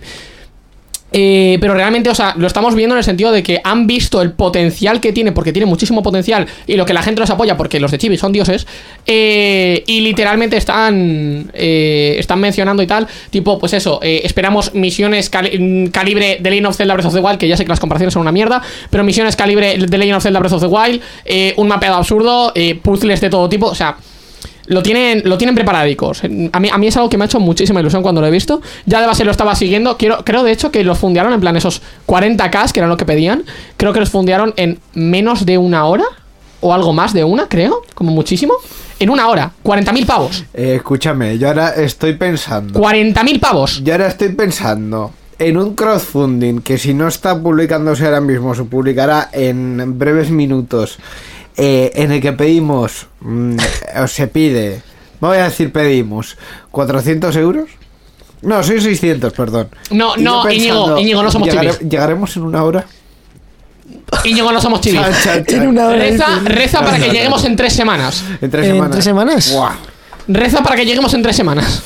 Eh, pero realmente, o sea, lo estamos viendo en el sentido de que han visto el potencial que tiene, porque tiene muchísimo potencial, y lo que la gente los apoya, porque los de Chibi son dioses, eh, y literalmente están eh, están mencionando y tal, tipo, pues eso, eh, esperamos misiones mm, calibre de Legend of Zelda Breath of the Wild, que ya sé que las comparaciones son una mierda, pero misiones calibre de Legend of Zelda Breath of the Wild, eh, un mapeado absurdo, eh, puzzles de todo tipo, o sea... Lo tienen, lo tienen preparadicos. A mí, a mí es algo que me ha hecho muchísima ilusión cuando lo he visto. Ya de base lo estaba siguiendo. Quiero, creo de hecho que los fundearon en plan esos 40k, que eran lo que pedían. Creo que los fundearon en menos de una hora. O algo más de una, creo. Como muchísimo. En una hora. 40.000 pavos. Eh, escúchame, yo ahora estoy pensando. 40.000 pavos. Yo ahora estoy pensando en un crowdfunding que si no está publicándose ahora mismo, se publicará en breves minutos, eh, en el que pedimos, mm, o se pide, voy a decir pedimos, 400 euros. No, soy 600, perdón. No, Y no, Íñigo, Íñigo, no somos ¿llegare- chivis. ¿Llegaremos en una hora? Íñigo, no somos chivis. Chan, chan, chan. En una hora. Reza, para que lleguemos en tres semanas. En tres ¿En semanas. tres semanas? Buah. Reza para que lleguemos en tres semanas.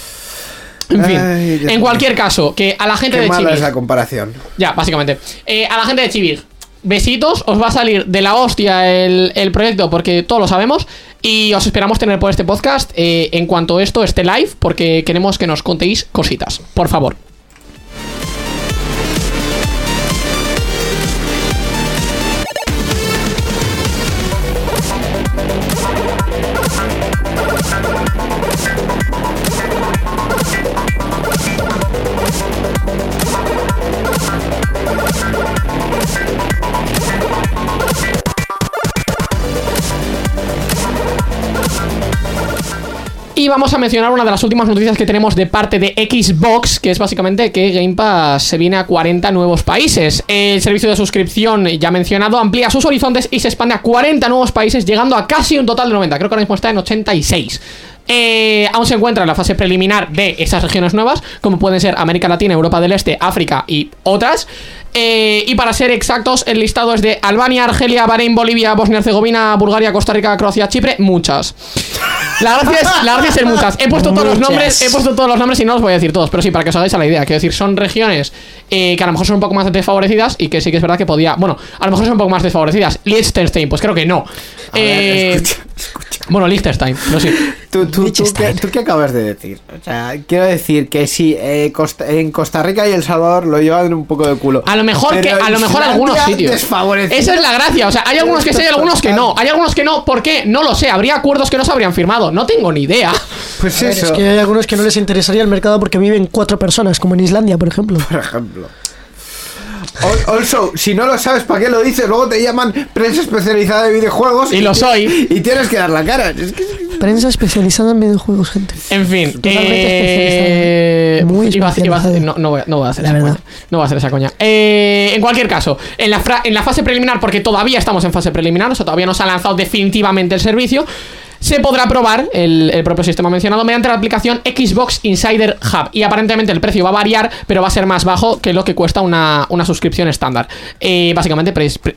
En fin, Ay, en cualquier caso, que a la gente Qué de mala Chivis. es la comparación. Ya, básicamente. Eh, a la gente de Chivir, besitos, os va a salir de la hostia el, el proyecto porque todos lo sabemos y os esperamos tener por este podcast eh, en cuanto esto esté live porque queremos que nos contéis cositas, por favor. Y vamos a mencionar una de las últimas noticias que tenemos de parte de Xbox, que es básicamente que Game Pass se viene a 40 nuevos países. El servicio de suscripción ya mencionado amplía sus horizontes y se expande a 40 nuevos países, llegando a casi un total de 90. Creo que ahora mismo está en 86. Eh, aún se encuentra en la fase preliminar de esas regiones nuevas, como pueden ser América Latina, Europa del Este, África y otras. Eh, y para ser exactos, el listado es de Albania, Argelia, Bahrein, Bolivia, Bosnia-Herzegovina, Bulgaria, Costa Rica, Croacia, Chipre, muchas. La gracia es, la gracia es ser muchas. He puesto todos los Muchas. nombres, he puesto todos los nombres y no los voy a decir todos, pero sí, para que os hagáis a la idea. Quiero decir, son regiones eh, que a lo mejor son un poco más desfavorecidas y que sí que es verdad que podía. Bueno, a lo mejor son un poco más desfavorecidas. Liechtenstein, pues creo que no. Eh, escucha, escucha. bueno, Liechtenstein, no sé. ¿Tú, tú, tú, Liechtenstein. qué, tú qué acabas de decir? O sea, quiero decir que sí, eh, Costa- en Costa Rica y El Salvador lo llevan un poco de culo. A lo mejor que, Pero a lo mejor algunos sitios. Esa es la gracia. O sea, hay algunos que sí, hay algunos que no. Hay algunos que no. ¿Por qué? No lo sé. Habría acuerdos que no se habrían firmado. No tengo ni idea. [LAUGHS] Pues ver, eso, es que hay algunos que no les interesaría el mercado porque viven cuatro personas, como en Islandia, por ejemplo. por ejemplo. Al- Also, si no lo sabes, ¿para qué lo dices? Luego te llaman prensa especializada de videojuegos. Y lo soy. Y tienes que dar la cara. Es que- Prensa especializada en videojuegos, gente. En fin. Totalmente eh. Muy iba iba no, no voy, a- no voy a hacer La esa verdad. coña. No voy a hacer esa coña. Eh, en cualquier caso, en la, fra- en la fase preliminar, porque todavía estamos en fase preliminar, o sea, todavía no se ha lanzado definitivamente el servicio. Se podrá probar el, propio sistema mencionado mediante la aplicación Xbox Insider Hub. Y aparentemente el precio va a variar, pero va a ser más bajo que lo que cuesta una, una suscripción estándar. Eh, básicamente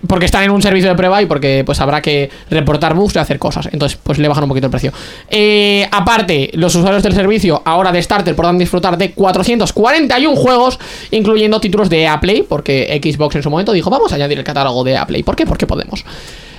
porque están en un servicio de prueba y porque pues habrá que reportar bugs y hacer cosas. Entonces, pues le bajan un poquito el precio. Eh, aparte, los usuarios del servicio, ahora de Starter, podrán disfrutar de 441 juegos, incluyendo títulos de Play, porque Xbox en su momento dijo, vamos a añadir el catálogo de Play. ¿Por qué? Porque podemos.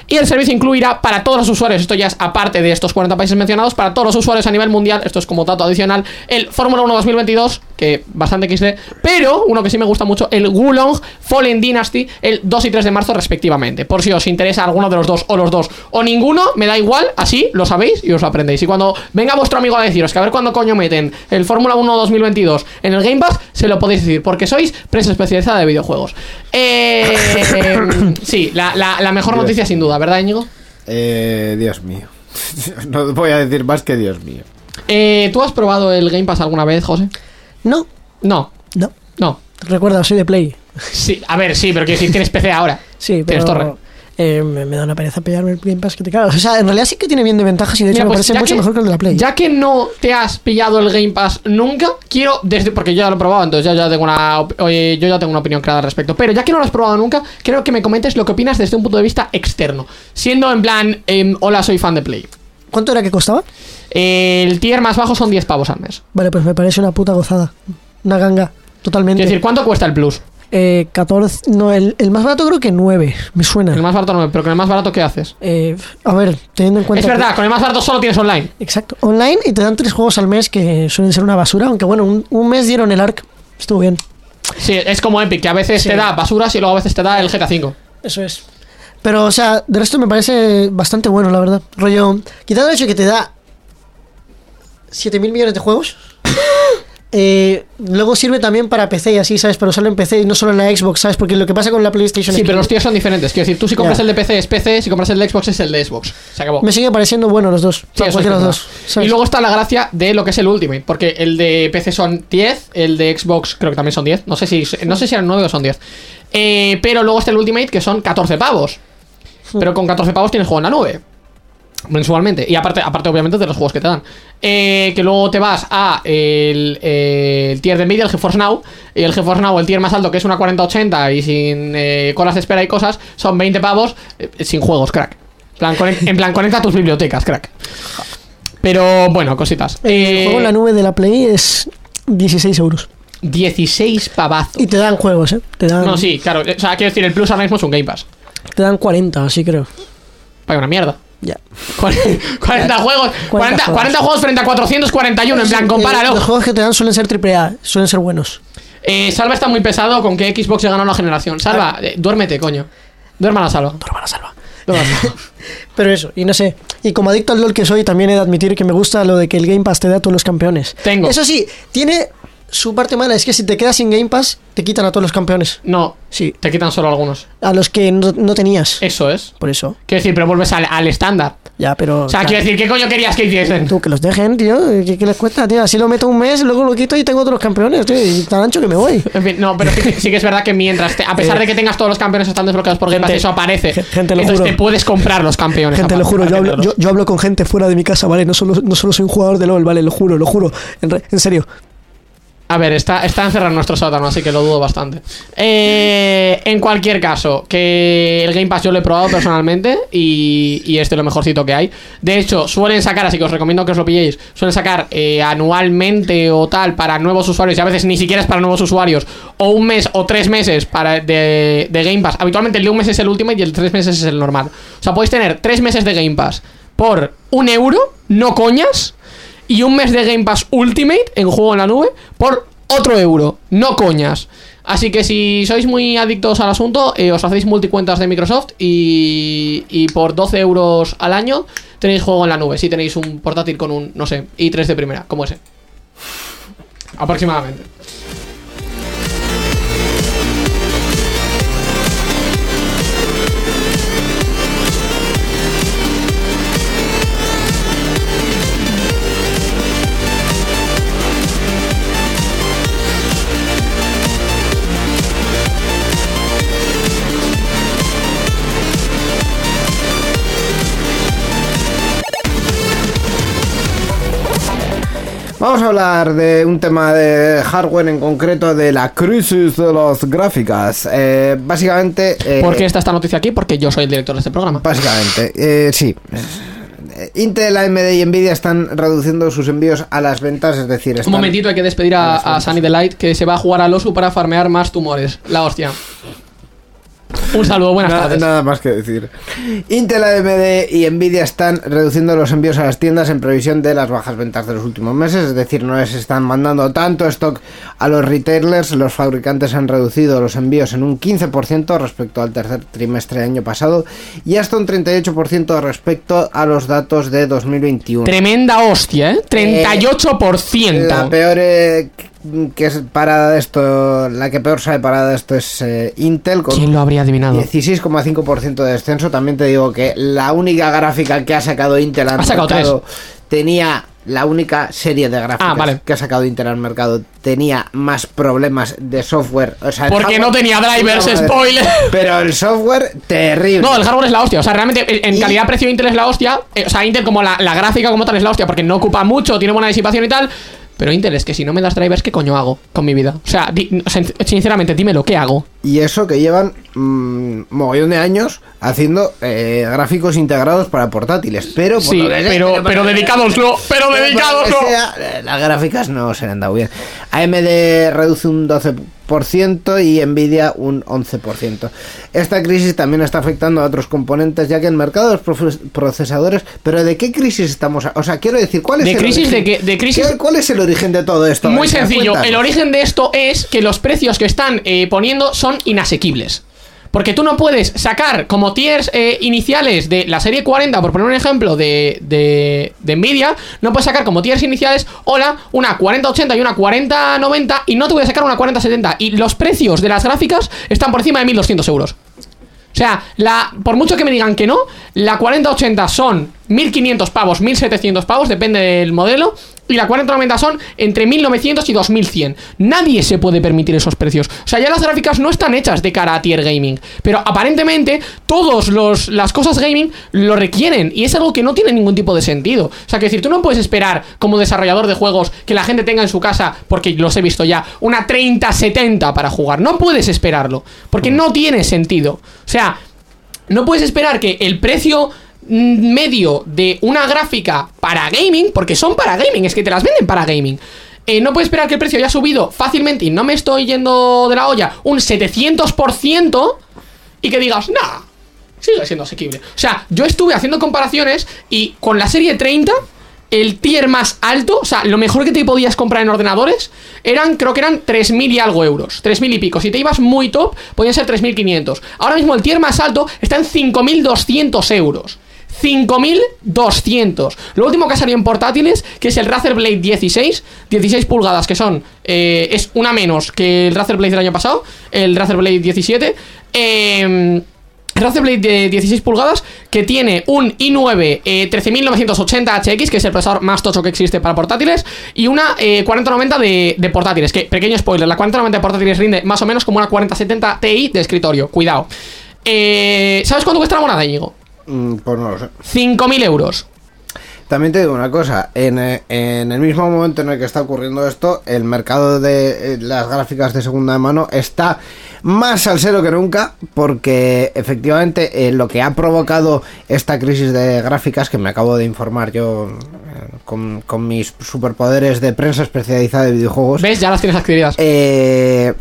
Y el servicio incluirá para todos los usuarios, esto ya es aparte de estos 40 países mencionados, para todos los usuarios a nivel mundial, esto es como dato adicional, el Fórmula 1 2022, que bastante XD, pero uno que sí me gusta mucho, el Wulong Fallen Dynasty, el 2 y 3 de marzo respectivamente. Por si os interesa alguno de los dos o los dos o ninguno, me da igual, así lo sabéis y os lo aprendéis. Y cuando venga vuestro amigo a deciros que a ver cuándo coño meten el Fórmula 1 2022 en el Game Pass, se lo podéis decir, porque sois prensa especializada de videojuegos. Eh, [COUGHS] sí, la, la- la mejor noticia sin duda, ¿verdad, Íñigo? Eh, Dios mío. [LAUGHS] No voy a decir más que Dios mío. Eh, ¿Tú has probado el Game Pass alguna vez, José? No, No, no. no. Recuerda, soy de Play. Sí, a ver, sí, pero quiero decir, tienes PC ahora. Sí, Tienes torre. Eh, me, me da una pereza pillarme el Game Pass que te cagas. O sea, en realidad sí que tiene bien de ventajas y de hecho Mira, me pues, parece mucho que- mejor que el de la Play. Ya que no te has pillado el Game Pass nunca, quiero desde porque yo ya lo he probado, entonces ya, ya tengo una oye, yo ya tengo una opinión clara al respecto. Pero ya que no lo has probado nunca, quiero que me comentes lo que opinas desde un punto de vista externo, siendo en plan, em, hola, soy fan de Play. ¿Cuánto era que costaba? El tier más bajo son 10 pavos al mes. Vale, pues me parece una puta gozada. Una ganga, totalmente. Quiero decir, ¿cuánto cuesta el Plus? Eh, 14. No, el, el más barato creo que 9. Me suena. El más barato no, pero con el más barato ¿qué haces? Eh, a ver, teniendo en cuenta. Es verdad, con el más barato solo tienes online. exacto. Online y te dan tres juegos al mes que suelen ser una basura. Aunque bueno, un, un mes dieron el ARC. Estuvo bien. Sí, es como Epic, que a veces Sí. te da basuras y luego a veces te da el GTA V. Eso es. Pero, o sea, de resto me parece bastante bueno, la verdad. Rollo, quitando el hecho de que te da 7.000 millones de juegos. [LAUGHS] eh, luego sirve también para PC y así, ¿sabes? Para usarlo en PC y no solo en la Xbox, ¿sabes? Porque lo que pasa con la PlayStation Sí, pero los tiers son diferentes. Quiero decir, tú si compras el de PC es PC, si compras el de Xbox es el de Xbox. Se acabó. me sigue pareciendo bueno los dos. Sí, es los dos. ¿sabes? Y luego está la gracia de lo que es el Ultimate, porque el de PC son 10, el de Xbox creo que también son 10, no sé si no sé si eran 9 o son 10. Eh, pero luego está el Ultimate que son 14 pavos. Pero con 14 pavos tienes juego en la nube. Mensualmente. Y aparte, aparte obviamente, de los juegos que te dan. Eh, que luego te vas a el, eh, el tier de Nvidia, el GeForce Now. Y el GeForce Now, el tier más alto, que es una 4080 y sin eh, colas de espera y cosas, son 20 pavos eh, sin juegos, crack. En plan, conec- en plan, conecta tus bibliotecas, crack. Pero bueno, cositas. el juego en la nube de la Play es 16 euros. 16 pavazos. Y te dan juegos, ¿eh? Te dan, No, sí, claro. O sea, quiero decir, el Plus ahora mismo es un Game Pass. te dan 40, así creo. Vaya una mierda. Ya. [LAUGHS] 40 juegos, 40, juegos. 40 juegos frente a 441, en plan, Eh, compáralo. los juegos que te dan suelen ser AAA, suelen ser buenos. Eh, Salva está muy pesado con que Xbox ya ganó la generación. Salva, eh, duérmete, coño. Duerma la salva. Duerma la salva. Duerma la [LAUGHS] salva. Pero eso, y no sé. Y como adicto al LOL que soy, también he de admitir que me gusta lo de que el Game Pass te da a todos los campeones. Tengo. Eso sí, tiene su parte mala, es que si te quedas sin Game Pass, te quitan a todos los campeones. No, Sí, te quitan solo algunos. a los que no, no tenías. Eso es. Por eso. Quiero decir, pero vuelves al, al estándar. Ya, pero. O sea, claro, quiero decir, ¿qué coño querías que hiciesen? Tú, que los dejen, tío. ¿Qué, qué les cuesta, tío? Así lo meto un mes, luego lo quito y tengo otros campeones, tío. Y tan ancho que me voy. En fin, no, pero sí, que- sí que es verdad que mientras, te- a pesar [LAUGHS] Eh, de que tengas todos los campeones están desbloqueados por Game Pass, gente- eso aparece. ge- gente, lo Entonces juro. te puedes comprar los campeones. Gente, lo juro, yo hablo, yo, yo hablo con gente fuera de mi casa, ¿vale? No solo, no solo soy un jugador de LOL, ¿vale? Lo juro, lo juro. En, re- en serio. A ver, está, está encerrado en nuestro sótano, así que lo dudo bastante. Eh, en cualquier caso, que el Game Pass yo lo he probado personalmente y, y este es lo mejorcito que hay. De hecho, suelen sacar, así que os recomiendo que os lo pilléis, suelen sacar eh, anualmente o tal para nuevos usuarios y a veces ni siquiera es para nuevos usuarios, o un mes o tres meses para de, de Game Pass. Habitualmente el de un mes es el último y el tres meses es el normal. O sea, podéis tener tres meses de Game Pass por un euro, no coñas y un mes de Game Pass Ultimate en juego en la nube por otro euro, no coñas. Así que si sois muy adictos al asunto, eh, os hacéis multicuentas de Microsoft y, y por 12 euros al año tenéis juego en la nube. Si tenéis un portátil con un, no sé, i3 de primera, como ese. Aproximadamente. Vamos a hablar de un tema de hardware en concreto, de la crisis de las gráficas. Eh, básicamente... eh, ¿Por qué está esta noticia aquí? Porque yo soy el director de este programa. Básicamente, eh, sí. Eh, Intel, AMD y Nvidia están reduciendo sus envíos a las ventas, es decir, Un momentito, hay que despedir a, a a. Sunny Delight que se va a jugar al osu para farmear más tumores. La hostia. Un saludo, buenas Nada, tardes. nada más que decir. Intel, AMD y Nvidia están reduciendo los envíos a las tiendas en previsión de las bajas ventas de los últimos meses, es decir, no les están mandando tanto stock a los retailers. Los fabricantes han reducido los envíos en un 15% respecto al tercer trimestre del año pasado y hasta un 38% respecto a los datos de 2021. Tremenda hostia, ¿eh? 38%. La peor eh, que es parada de esto, la que peor sale parada de esto es eh, Intel con ¿Quién lo habría adivinado? 16,5% de descenso. También te digo que la única gráfica que ha sacado Intel al Ha sacado mercado tenía la única serie de gráficas Ah, vale. que ha sacado Intel al mercado tenía más problemas de software. O sea, Porque no tenía drivers, spoiler. [LAUGHS] Pero el software terrible. No, el hardware es la hostia. O sea, realmente en Y- calidad-precio Intel es la hostia. Eh, o sea, Intel como la, la gráfica como tal es la hostia porque no ocupa mucho, tiene buena disipación y tal. Pero Intel es que si no me das drivers, ¿qué coño hago con mi vida? O sea, di- sinceramente, dímelo, ¿qué hago? Y eso que llevan mm, mogollón de años haciendo eh, gráficos integrados para portátiles. Pero, por Sí, que sea, pero, pero dedicadoslo, [LAUGHS] pero Pero por que sea, las gráficas no se le han dado bien. AMD reduce un 12% y Nvidia un 11%. Esta crisis también está afectando a otros componentes, ya que el mercado de los procesadores. ¿Pero de qué crisis estamos? a- O sea, quiero decir, ¿cuál es De el crisis origen? de qué- de crisis- ¿Qué- ¿Cuál es el origen de todo esto? Muy sencillo. El origen de esto es que los precios que están eh, poniendo son inasequibles. Porque tú no puedes sacar como tiers eh, iniciales de la serie 40, por poner un ejemplo de, de, de Nvidia, no puedes sacar como tiers iniciales, hola, una 4080 y una 4090 y no te voy a sacar una 4070. Y los precios de las gráficas están por encima de 1200 euros. O sea, la, por mucho que me digan que no, la 4080 son 1500 pavos, 1700 pavos, depende del modelo. Y la 4090 son entre 1900 y 2100. Nadie se puede permitir esos precios. O sea, ya las gráficas no están hechas de cara a tier gaming. Pero aparentemente, todas las cosas gaming lo requieren. Y es algo que no tiene ningún tipo de sentido. O sea, que decir, tú no puedes esperar como desarrollador de juegos que la gente tenga en su casa, porque los he visto ya, una 3070 para jugar. No puedes esperarlo. Porque no tiene sentido. O sea, no puedes esperar que el precio medio de una gráfica para gaming, porque son para gaming, es que te las venden para gaming. eh, no puedes esperar que el precio haya subido fácilmente y no me estoy yendo de la olla un 700% y que digas, nah, sigue siendo asequible. O sea, yo estuve haciendo comparaciones y con la serie 30, el tier más alto, o sea, lo mejor que te podías comprar en ordenadores, eran, creo que eran 3.000 y algo euros, 3.000 y pico. Si te ibas muy top, podían ser 3.500. Ahora mismo el tier más alto está en 5.200 euros. 5.200. Lo último que ha salido en portátiles, que es el Razer Blade 16, 16 pulgadas, que son, eh, es una menos que el Razer Blade del año pasado, el Razer Blade 17. Eh, Razer Blade de 16 pulgadas que tiene un i9 eh, 13980HX, que es el procesador más tocho que existe para portátiles, y una eh, 4090 de, de portátiles. Que, pequeño spoiler, la 4090 de portátiles rinde más o menos como una 4070 Ti de escritorio. Cuidado. Eh, ¿Sabes cuánto cuesta la monada, Íñigo? Mm, pues no lo sé. 5.000 euros. También te digo una cosa, en, eh, en el mismo momento en el que está ocurriendo esto, el mercado de eh, las gráficas de segunda mano está más al cero que nunca, porque efectivamente eh, lo que ha provocado esta crisis de gráficas, que me acabo de informar yo eh, con, con mis superpoderes de prensa especializada de videojuegos, ¿Ves? Ya las tienes adquiridas. eh,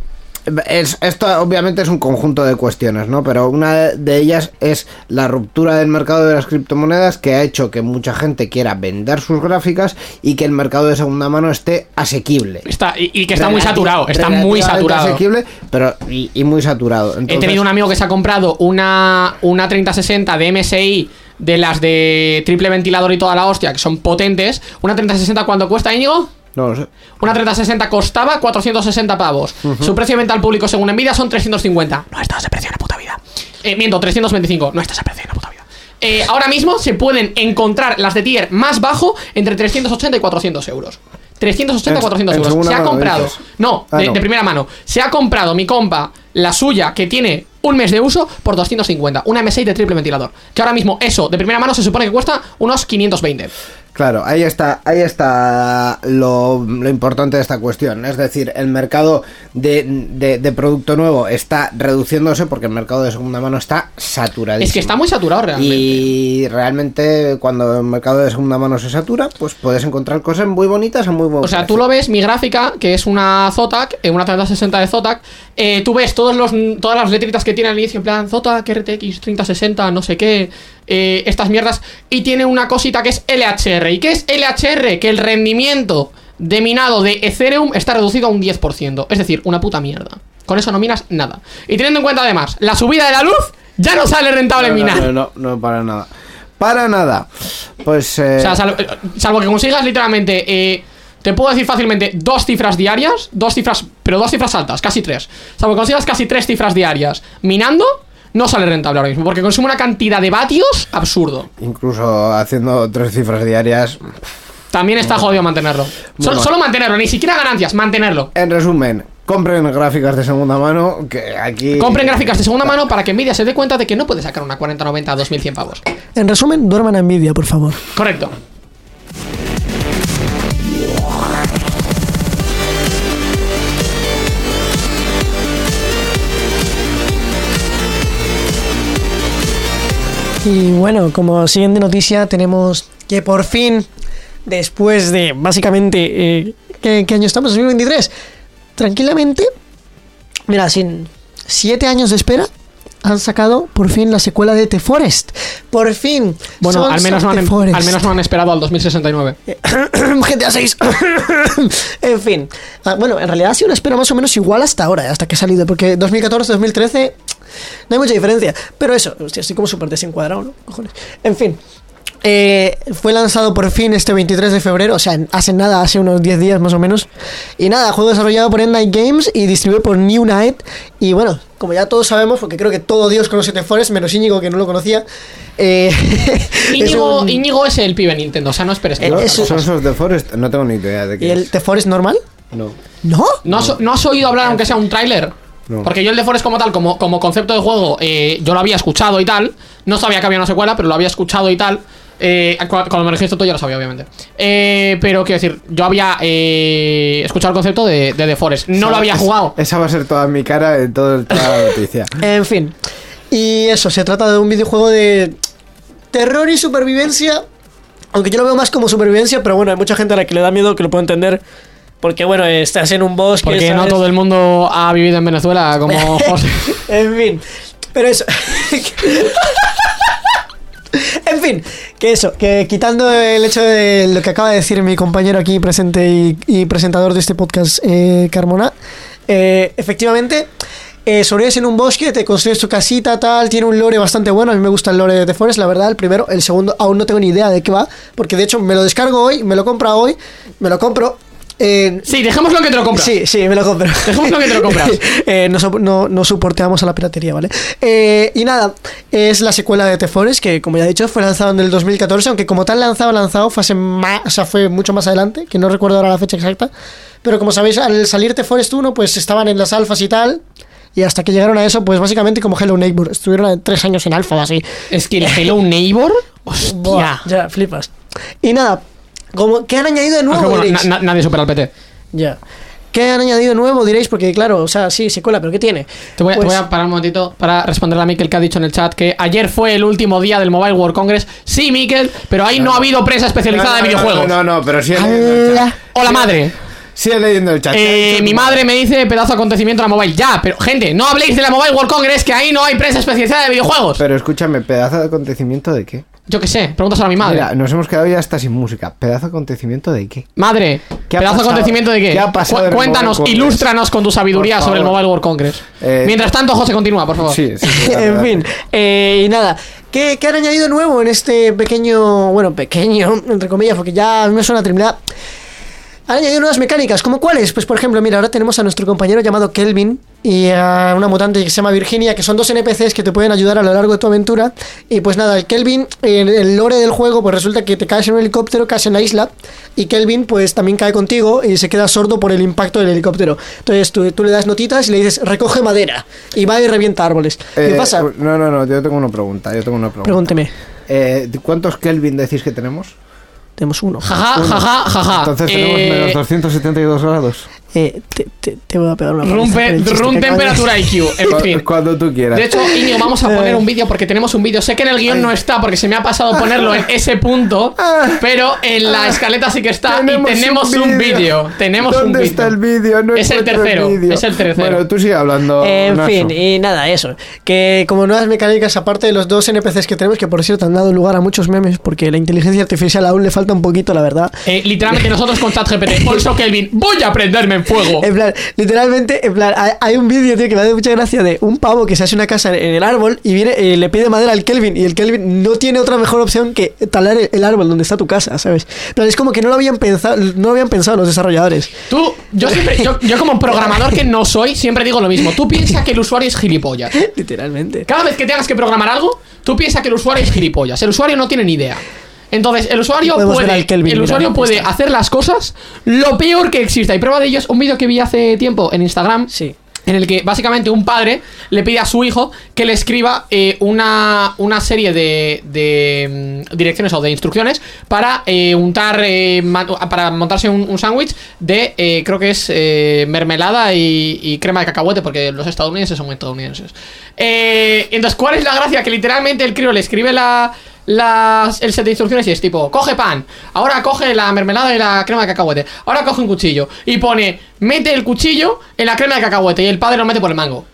es- esto obviamente es un conjunto de cuestiones, ¿no? Pero una de ellas es la ruptura del mercado de las criptomonedas que ha hecho que mucha gente quiera vender sus gráficas y que el mercado de segunda mano esté asequible. Está, y, y que está muy saturado, está muy saturado. asequible, pero y, y muy saturado. He tenido un amigo que se ha comprado una, una 3060 de MSI de las de triple ventilador y toda la hostia, que son potentes. Una 3060, ¿cuánto cuesta, Íñigo? No lo sé. Una 3060 costaba 460 pavos. Su precio de venta al público según Nvidia son 350. No está ese precio en la puta vida. Eh, miento, 325. No está ese precio en la puta vida. Eh, ahora mismo se pueden encontrar las de tier más bajo entre 380 y 400 euros. 380 En- 400 en euros. Se ha comprado. No, Ah, de, no. de primera mano. Se ha comprado mi compa, la suya, que tiene un mes de uso, por 250. Una M6 de triple ventilador. Que ahora mismo eso, de primera mano, se supone que cuesta unos 520. Claro, ahí está, ahí está lo, lo importante de esta cuestión. Es decir, el mercado de, de- de producto nuevo está reduciéndose porque el mercado de segunda mano está saturadísimo. Es que está muy saturado realmente. Y realmente cuando el mercado de segunda mano se satura, pues puedes encontrar cosas muy bonitas a muy buen O sea, precio. tú lo ves, mi gráfica, que es una Zotac, eh, una 3060 de Zotac, eh, tú ves todos los, todas las letritas que tiene al inicio, en plan Zotac, RTX 3060, no sé qué, eh, estas mierdas, y tiene una cosita que es LHR. ¿Y qué es LHR? Que el rendimiento de minado de Ethereum está reducido a un 10%, es decir, una puta mierda. Con eso no minas nada. Y teniendo en cuenta además la subida de la luz, ya no sale rentable no, minar. no, no, no, para nada. Para nada. Pues eh, O sea, salvo, eh, salvo que consigas literalmente, eh, te puedo decir fácilmente dos cifras diarias, dos cifras, pero dos cifras altas, casi tres. Salvo que consigas casi tres cifras diarias minando, no sale rentable ahora mismo, porque consume una cantidad de vatios absurdo. incluso haciendo tres cifras diarias. También está jodido mantenerlo. Solo, solo mantenerlo, ni siquiera ganancias, mantenerlo. En resumen, compren gráficas de segunda mano que aquí Compren gráficas de segunda mano para que Nvidia se dé cuenta de que no puede sacar una 4090 a 2100 pavos. En resumen, duerman a Nvidia, por favor. Correcto. Y bueno, como siguiente noticia tenemos que por fin, después de básicamente... eh, ¿qué, qué año estamos? 2023. Tranquilamente, mira, sin siete años de espera, han sacado por fin la secuela de The Forest. Por fin. Bueno, Sons al menos, no han, em- al menos no han esperado al 2069. GTA 6. en fin. Ah, bueno, en realidad ha sido una espera más o menos igual hasta ahora, hasta que ha salido, porque 2014-2013 no hay mucha diferencia. Pero eso, hostia, estoy como súper desencuadrado, ¿no? Cojones. En fin. eh, fue lanzado por fin este 23 de febrero, o sea, hace nada, hace unos 10 días más o menos. Y nada, juego desarrollado por Endnight Games y distribuido por New Night. Y bueno, como ya todos sabemos, porque creo que todo Dios conoce The Forest, menos Íñigo que no lo conocía. eh, [LAUGHS] es Íñigo, un- Íñigo es el pibe Nintendo, o sea, no esperes que Eh, no. Sons of the Forest, no tengo ni idea de qué ¿Y el es. The Forest normal? No. ¿No? ¿No has, no has oído hablar, aunque sea un tráiler? No. Porque yo el de Forest como tal, como, como concepto de juego, eh, yo lo había escuchado y tal. No sabía que había una secuela, pero lo había escuchado y tal. Eh, cu- cuando me registro todo ya lo sabía, obviamente. Eh, pero quiero decir, yo había eh, escuchado el concepto de, de The Forest. No lo había Es- jugado. Esa va a ser toda mi cara en todo el, toda la noticia. [LAUGHS] En fin. Y eso, se trata de un videojuego de terror y supervivencia. Aunque yo lo veo más como supervivencia, pero bueno, hay mucha gente a la que le da miedo que lo puedo entender. Porque bueno, estás en un bosque. Porque no todo el mundo ha vivido en Venezuela como José. [LAUGHS] en fin. Pero eso. [LAUGHS] en fin, que eso, que quitando el hecho de lo que acaba de decir mi compañero aquí presente y, y presentador de este podcast, eh, Carmona, eh, efectivamente, eh, sobrevives en un bosque, te construyes tu casita, tal, tiene un lore bastante bueno, a mí me gusta el lore de The Forest, la verdad, el primero, el segundo aún no tengo ni idea de qué va, porque de hecho me lo descargo hoy, me lo compro hoy, me lo compro... eh, Sí, dejémoslo que te lo compras. Sí, sí, me lo compro. Dejémoslo que te lo compras. [LAUGHS] Eh, no, no, no soporteamos a la piratería, ¿vale? Eh, y nada, es la secuela de The Forest, que como ya he dicho, fue lanzado en el 2014, aunque como tal lanzado, lanzado, fue, hace ma- o sea, fue mucho más adelante, que no recuerdo ahora la fecha exacta. Pero como sabéis, al salir The Forest 1, pues estaban en las alfas y tal. Y hasta que llegaron a eso, pues básicamente como Hello Neighbor. Estuvieron tres años en alfa o así. Es que el Hello Neighbor. [LAUGHS] Hostia. Buah, ya, flipas. Y nada, como, ¿qué han añadido de nuevo? Aunque bueno, diréis? na- na- nadie supera al PT. Ya. ¿Qué han añadido de nuevo? Diréis, porque claro, o sea, sí, se cuela, pero ¿qué tiene? Te voy, a- te Pues- voy a parar un momentito para responderle a Mikel que ha dicho en el chat que ayer fue el último día del Mobile World Congress. Sí, Mikel, pero ahí no, ha habido prensa especializada de No, videojuegos. No, no, no, pero sigue leyendo el chat. Hola madre. Sigue leyendo el chat. Eh, ¿Qué ha dicho mi madre me dice pedazo de acontecimiento de la mobile. Ya, pero gente, no habléis de la Mobile World Congress que ahí no hay prensa especializada de videojuegos. Pero escúchame, pedazo de acontecimiento de qué? Yo qué sé, pregúntaselo a mi madre. Mira, nos hemos quedado ya hasta sin música. ¿Pedazo de acontecimiento de qué? Madre, ¿Qué ha pedazo de pasado? acontecimiento de qué. ¿Qué ha pasado Cu- cuéntanos, ilústranos con tu sabiduría sobre el. Mobile World Congress. Eh, Mientras tanto, José, continúa, por favor. Sí, sí. sí, [LAUGHS] en fin, eh, y nada. ¿Qué, qué han añadido nuevo en este pequeño, bueno, pequeño, entre comillas, porque ya a mí me suena terminada? Han añadido nuevas mecánicas, ¿como cuáles? Pues por ejemplo, mira, ahora tenemos a nuestro compañero llamado Kelvin y a una mutante que se llama Virginia, que son dos NPCs que te pueden ayudar a lo largo de tu aventura. Y pues nada, el Kelvin, en el lore del juego, pues resulta que te caes en un helicóptero, caes en la isla, y Kelvin pues también cae contigo y se queda sordo por el impacto del helicóptero. Entonces tú, tú le das notitas y le dices, recoge madera, y va y revienta árboles. ¿Qué Eh, pasa? No, no, no, yo tengo una pregunta. Yo tengo una pregunta. Pregúnteme. Eh, ¿Cuántos Kelvin decís que tenemos? Tenemos uno. Jaja, jaja, jaja. Entonces tenemos Eh, menos 272 grados. Eh, te, te- te voy a pegar una Room, paliza por pe- el chiste room que acabas de temperatura [LAUGHS] IQ, en fin. Cuando tú quieras. De hecho, Iñigo, vamos a poner un vídeo porque tenemos un vídeo. Sé que en el guion no está porque se me ha pasado ponerlo en ese punto, pero en la escaleta sí que está y tenemos un vídeo. Tenemos un ¿Dónde está el vídeo? No Es el tercero, es el tercero. Bueno, tú sigue hablando. En Naso. fin, y nada, eso. Que como nuevas mecánicas, aparte de los dos NPCs que tenemos, que por cierto han dado lugar a muchos memes, porque la inteligencia artificial aún le falta un poquito, la verdad. Eh, literalmente nosotros con ChatGPT. Por eso, Kelvin, voy a prenderme en fuego. En plan, literalmente, en plan, hay, un vídeo, tío, que me hace mucha gracia de un pavo que se hace una casa en el árbol y viene, eh, le pide madera al Kelvin y el Kelvin no tiene otra mejor opción que talar el, árbol donde está tu casa, ¿sabes? Plan, es como que no lo habían pensado, no lo habían pensado los desarrolladores. Tú, yo siempre, yo, yo como programador que no soy, siempre digo lo mismo. Tú piensas que el usuario es gilipollas. [LAUGHS] Literalmente. Cada vez que tengas que programar algo, tú piensas que el usuario es gilipollas. El usuario no tiene ni idea. Entonces, el usuario Podemos ver puede, al Kelvin, el mira, usuario puede está. hacer las cosas lo peor que exista. Y prueba de ello es un vídeo que vi hace tiempo en Instagram. Sí. En el que básicamente un padre le pide a su hijo que le escriba eh, una, una serie de, de, mm, direcciones o de instrucciones para eh, untar, eh, para montarse un, un sándwich de, eh, creo que es eh, mermelada y, y crema de cacahuete, porque los estadounidenses son estadounidenses. Eh, entonces, ¿cuál es la gracia? Que literalmente el crío le escribe la, las, el set de instrucciones es tipo, coge pan, ahora coge la mermelada y la crema de cacahuete, ahora coge un cuchillo y pone, mete el cuchillo en la crema de cacahuete y el padre lo mete por el mango.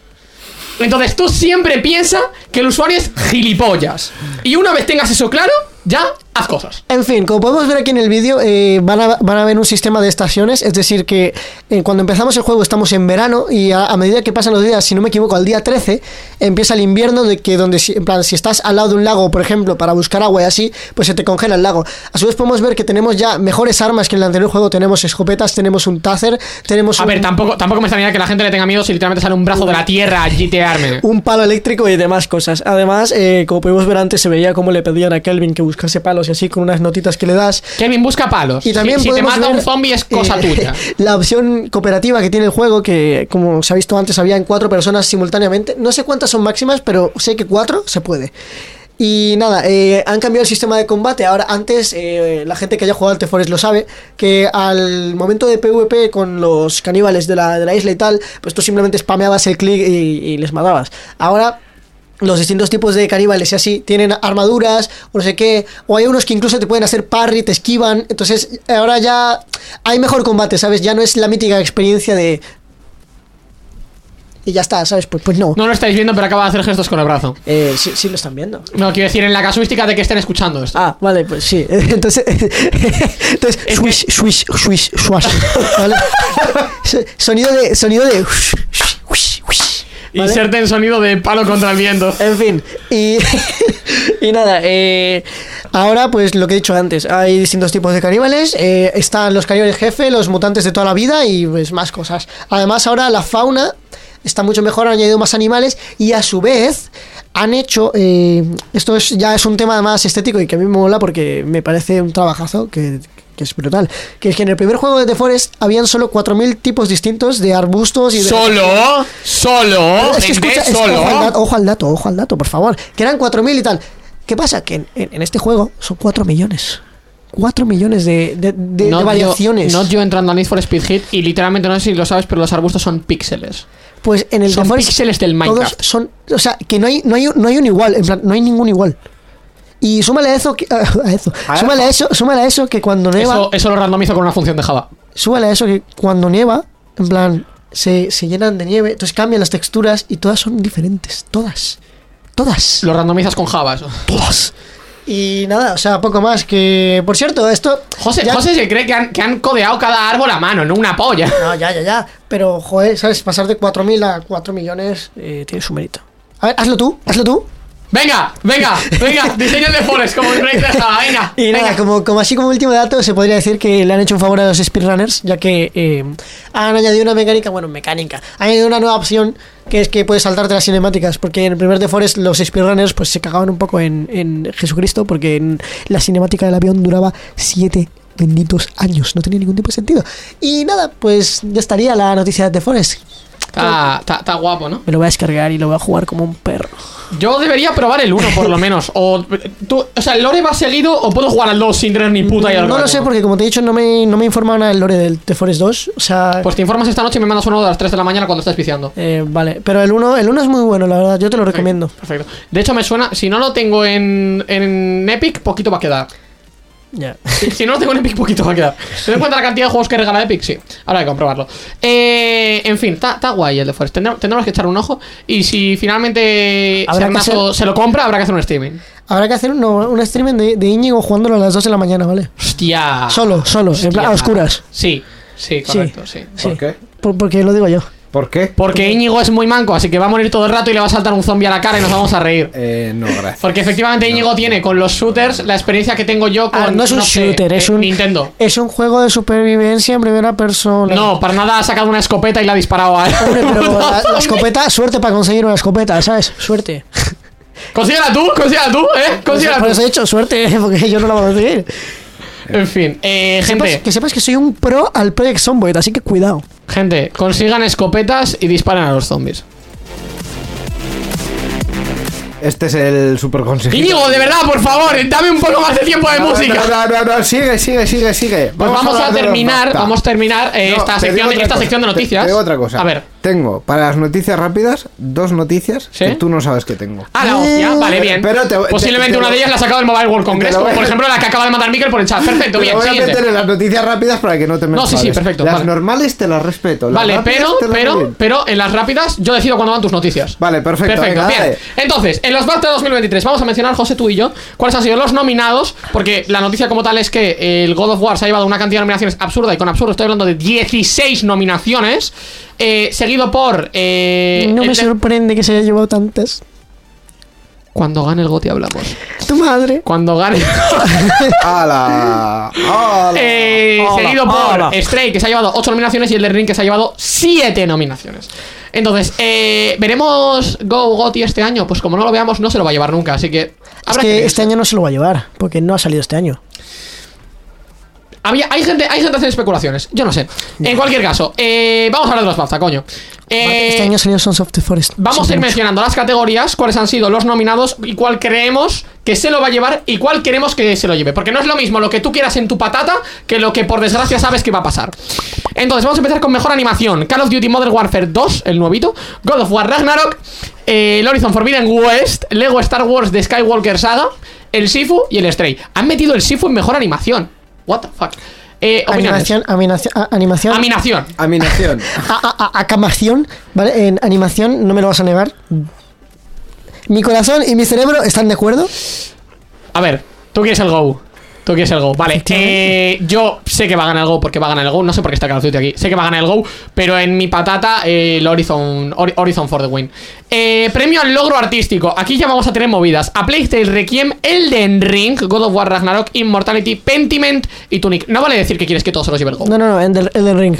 Entonces tú siempre piensas que el usuario es gilipollas. Y una vez tengas eso claro, ya haz cosas. En fin, como podemos ver aquí en el vídeo, eh, van, a, van a ver un sistema de estaciones, es decir, que eh, cuando empezamos el juego estamos en verano y a, a medida que pasan los días, si no me equivoco, al día 13 empieza el invierno de que donde, si- en plan, si estás al lado de un lago, por ejemplo, para buscar agua y así, pues se te congela el lago. A su vez podemos ver que tenemos ya mejores armas que en el anterior juego, tenemos escopetas, tenemos un taser, tenemos A un, ver, tampoco, tampoco me extrañaría que la gente le tenga miedo si literalmente sale un brazo de la tierra a gitearme. un palo eléctrico y demás cosas. Además, eh, como pudimos ver antes, se veía cómo le pedían a Kelvin que buscase palos y así con unas notitas que le das. Kevin, busca palos. Y también si, si te mata ver, un zombie es cosa eh, tuya. [LAUGHS] La opción cooperativa que tiene el juego, que como se ha visto antes, había en cuatro personas simultáneamente. No sé cuántas son máximas, pero sé que cuatro se puede. Y nada, eh, han cambiado el sistema de combate. Ahora, antes, eh, la gente que haya jugado al The Forest lo sabe, que al momento de PvP con los caníbales de la, de la isla y tal, pues tú simplemente spameabas el clic y, y les matabas. Ahora los distintos tipos de caníbales y así tienen armaduras o no sé qué, o hay unos que incluso te pueden hacer parry, te esquivan, entonces ahora ya hay mejor combate, ¿sabes? Ya no es la mítica experiencia de... Y ya está, ¿sabes? Pues, pues no. No lo estáis viendo, pero acaba de hacer gestos con el brazo. Eh, sí, sí lo están viendo. No, quiero decir, en la casuística de que estén escuchando esto. Ah, vale, pues sí. [LAUGHS] Entonces, entonces Es swish, swish, swish, swash, ¿vale? [LAUGHS] sonido de... Sonido de... ¿vale? Inserten sonido de palo contra el viento. En fin, y, [LAUGHS] y nada, eh, ahora pues lo que he dicho antes, hay distintos tipos de caníbales, eh, están los caníbales jefe, los mutantes de toda la vida y pues más cosas. Además ahora la fauna está mucho mejor, han añadido más animales y a su vez han hecho, eh, esto es, ya es un tema más estético y que a mí me mola porque me parece un trabajazo que, que es brutal, que es que en el primer juego de The Forest habían solo 4.000 tipos distintos de arbustos y de... Solo, solo, Es que gente, escucha, es- ojo, al solo. dato, ojo al dato, ojo al dato, por favor. Que eran 4.000 y tal. ¿Qué pasa? Que en, en- en este juego son 4 millones. 4 millones de, de- de- de Not yo- variaciones. Not yo entrando a Need for Speed Hit y literalmente no sé si lo sabes, pero los arbustos son píxeles. Pues en el Son The Forest píxeles del todos Minecraft. son, o sea, que no hay, no hay, no hay un igual, en plan, no hay ningún igual. Y súmale a eso, que, [LAUGHS] a eso, A súmale a eso, súmale a eso que cuando nieva, Eso, eso lo randomizo con una función de Java. súmale a eso que cuando nieva, en plan, se, se llenan de nieve, entonces cambian las texturas y todas son diferentes, todas, todas, Lo randomizas con Java, eso. todas. Y nada, o sea, poco más que, por cierto, esto... José, ya- José se cree que han, que han codeado cada árbol a mano, no una polla. No, ya, ya, ya. Pero, joder, ¿sabes? Pasar de 4.000 a 4 millones eh, tiene su mérito. A ver, hazlo tú, hazlo tú. Venga, venga, venga, [LAUGHS] diseño de Forest como el rey de venga. Y nada, venga. como, como así como último dato, se podría decir que le han hecho un favor a los speedrunners, ya que eh, han añadido una mecánica, bueno, mecánica, han añadido una nueva opción que es que puedes saltarte las cinemáticas, porque en el primer de Forest los speedrunners pues se cagaban un poco en, en Jesucristo, porque en la cinemática del avión duraba 7 benditos años, no tenía ningún tipo de sentido. Y nada, pues ya estaría la noticia de The Forest. Está, está- está guapo, ¿no? Me lo voy a descargar y lo voy a jugar como un perro. Yo debería probar el 1 por lo menos. O, tú, o sea, ¿el lore va seguido o puedo jugar al 2 sin tener ni puta idea de No lo sé porque como te he dicho no me, no me informa nada el lore del The Forest 2. O sea, Pues te informas esta noche y me mandas uno de las 3 de la mañana cuando estés viciando. eh, vale. Pero el 1 el uno es muy bueno, la verdad. Yo te lo recomiendo. Perfecto. De hecho, me suena. Si no lo tengo en, en Epic, poquito va a quedar. Ya. Si, si no lo tengo en Epic, poquito va [LAUGHS] a quedar. ¿Te das cuenta la cantidad de juegos que regala Epic? Sí. Ahora hay que comprobarlo. Eh, en fin, está está guay el de Forest. Tendremos, tendremos que echar un ojo. Y si finalmente hacer- se lo compra, habrá que hacer un streaming. Habrá que hacer uno- un streaming de, de Íñigo jugándolo a las 2 de la mañana, ¿vale? Hostia. Solo, solo, en plan, a Hostia. oscuras. Sí, sí, correcto, sí. Sí. ¿Por qué? Por- porque lo digo yo. ¿Por qué? Porque Íñigo es muy manco, así que va a morir todo el rato y le va a saltar un zombie a la cara y nos vamos a reír. Eh, no, gracias. Porque efectivamente Íñigo tiene con los shooters la experiencia que tengo yo con Ah, no es un shooter, es eh, un Nintendo. Es un juego de supervivencia en primera persona. No, para nada ha sacado una escopeta y la ha disparado a él. Hombre, pero [LAUGHS] la, la escopeta, suerte para conseguir una escopeta, ¿sabes? Suerte. Consíguela tú, consíguela tú, eh. Consíguela Por eso tú. he dicho suerte, [LAUGHS] porque yo no la voy a conseguir. [LAUGHS] En fin, eh, Sepas- gente, que sepas que soy un pro al Project Zomboid, así que cuidado. gente, consigan escopetas y disparen a los zombies. Este es el super consejito. Íñigo, de verdad, por favor, dame un poco más de tiempo de No, música. No, no, no, no, sigue, sigue, sigue, sigue. Pues vamos, a hablar de los terminar, vamos a terminar eh, No, esta, te sección, otra esta cosa, sección de te- noticias. Te digo otra cosa. A ver. Tengo para las noticias rápidas dos noticias ¿Sí? que tú no sabes que tengo. Ah, la hostia, vale, bien. Pero te- Posiblemente te- te una de ellas la ha sacado del Mobile World Congress, como por ejemplo la que acaba de mandar Mikel por el chat. Perfecto, [LAUGHS] bien, voy a meter en las noticias rápidas para que no te me No, sí, sí, perfecto, Las vale. normales te las respeto. las Vale, pero, pero, pero en las rápidas yo decido cuándo van tus noticias. Vale, perfecto, Perfecto, venga, bien. dale. Entonces, en los BAFTA 2023 vamos a mencionar, José, tú y yo, cuáles han sido los nominados, porque la noticia como tal es que el God of War se ha llevado una cantidad de nominaciones absurda, y con absurdo estoy hablando de 16 nominaciones, eh, seguido por... eh, no me sorprende que se haya llevado tantas. Cuando gane el GOTY hablamos. Tu madre. Cuando gane... ¡Hala! [LAUGHS] ¡Hala! Eh, Hola, seguido por. Stray, que se ha llevado 8 nominaciones, y el de Ring, que se ha llevado 7 nominaciones. Entonces, eh, ¿veremos Go Gotti este año? Pues como no lo veamos, no se lo va a llevar nunca, así que... Es que este año no se lo va a llevar, porque no ha salido este año. Había, hay gente, hay gente haciendo especulaciones, yo no sé. En cualquier caso, eh, vamos a hablar de los BAFTA, coño. Eh, este año salió Sons of the Forest. Vamos a ir mencionando las categorías, cuáles han sido los nominados y cuál creemos que se lo va a llevar y cuál queremos que se lo lleve. Porque no es lo mismo lo que tú quieras en tu patata que lo que por desgracia sabes que va a pasar. Entonces, vamos a empezar con mejor animación: Call of Duty Modern Warfare 2, el nuevito, God of War Ragnarok, eh, el Horizon Forbidden West, Lego Star Wars The Skywalker Saga, el Sifu y el Stray. Han metido el Sifu en mejor animación. What the fuck. Eh. Animación, animación, animación, Animación. Aminación. [LAUGHS] a- a- a- acamación, ¿vale? En animación, no me lo vas a negar. Mi corazón y mi cerebro están de acuerdo. A ver, tú quieres el Go. Tú quieres el Go. Vale, eh, yo sé que va a ganar el Go porque va a ganar el Go. No sé por qué está Call of Duty aquí. Sé que va a ganar el Go, pero en mi patata, eh, el Horizon, Hori- Horizon for the win. Eh, premio al logro artístico. Aquí ya vamos a tener movidas. A Plague Requiem, Elden Ring, God of War Ragnarok, Immortality, Pentiment y Tunic. No vale decir que quieres que todos se los lleve el Go. No, no, no, en el, Elden Ring.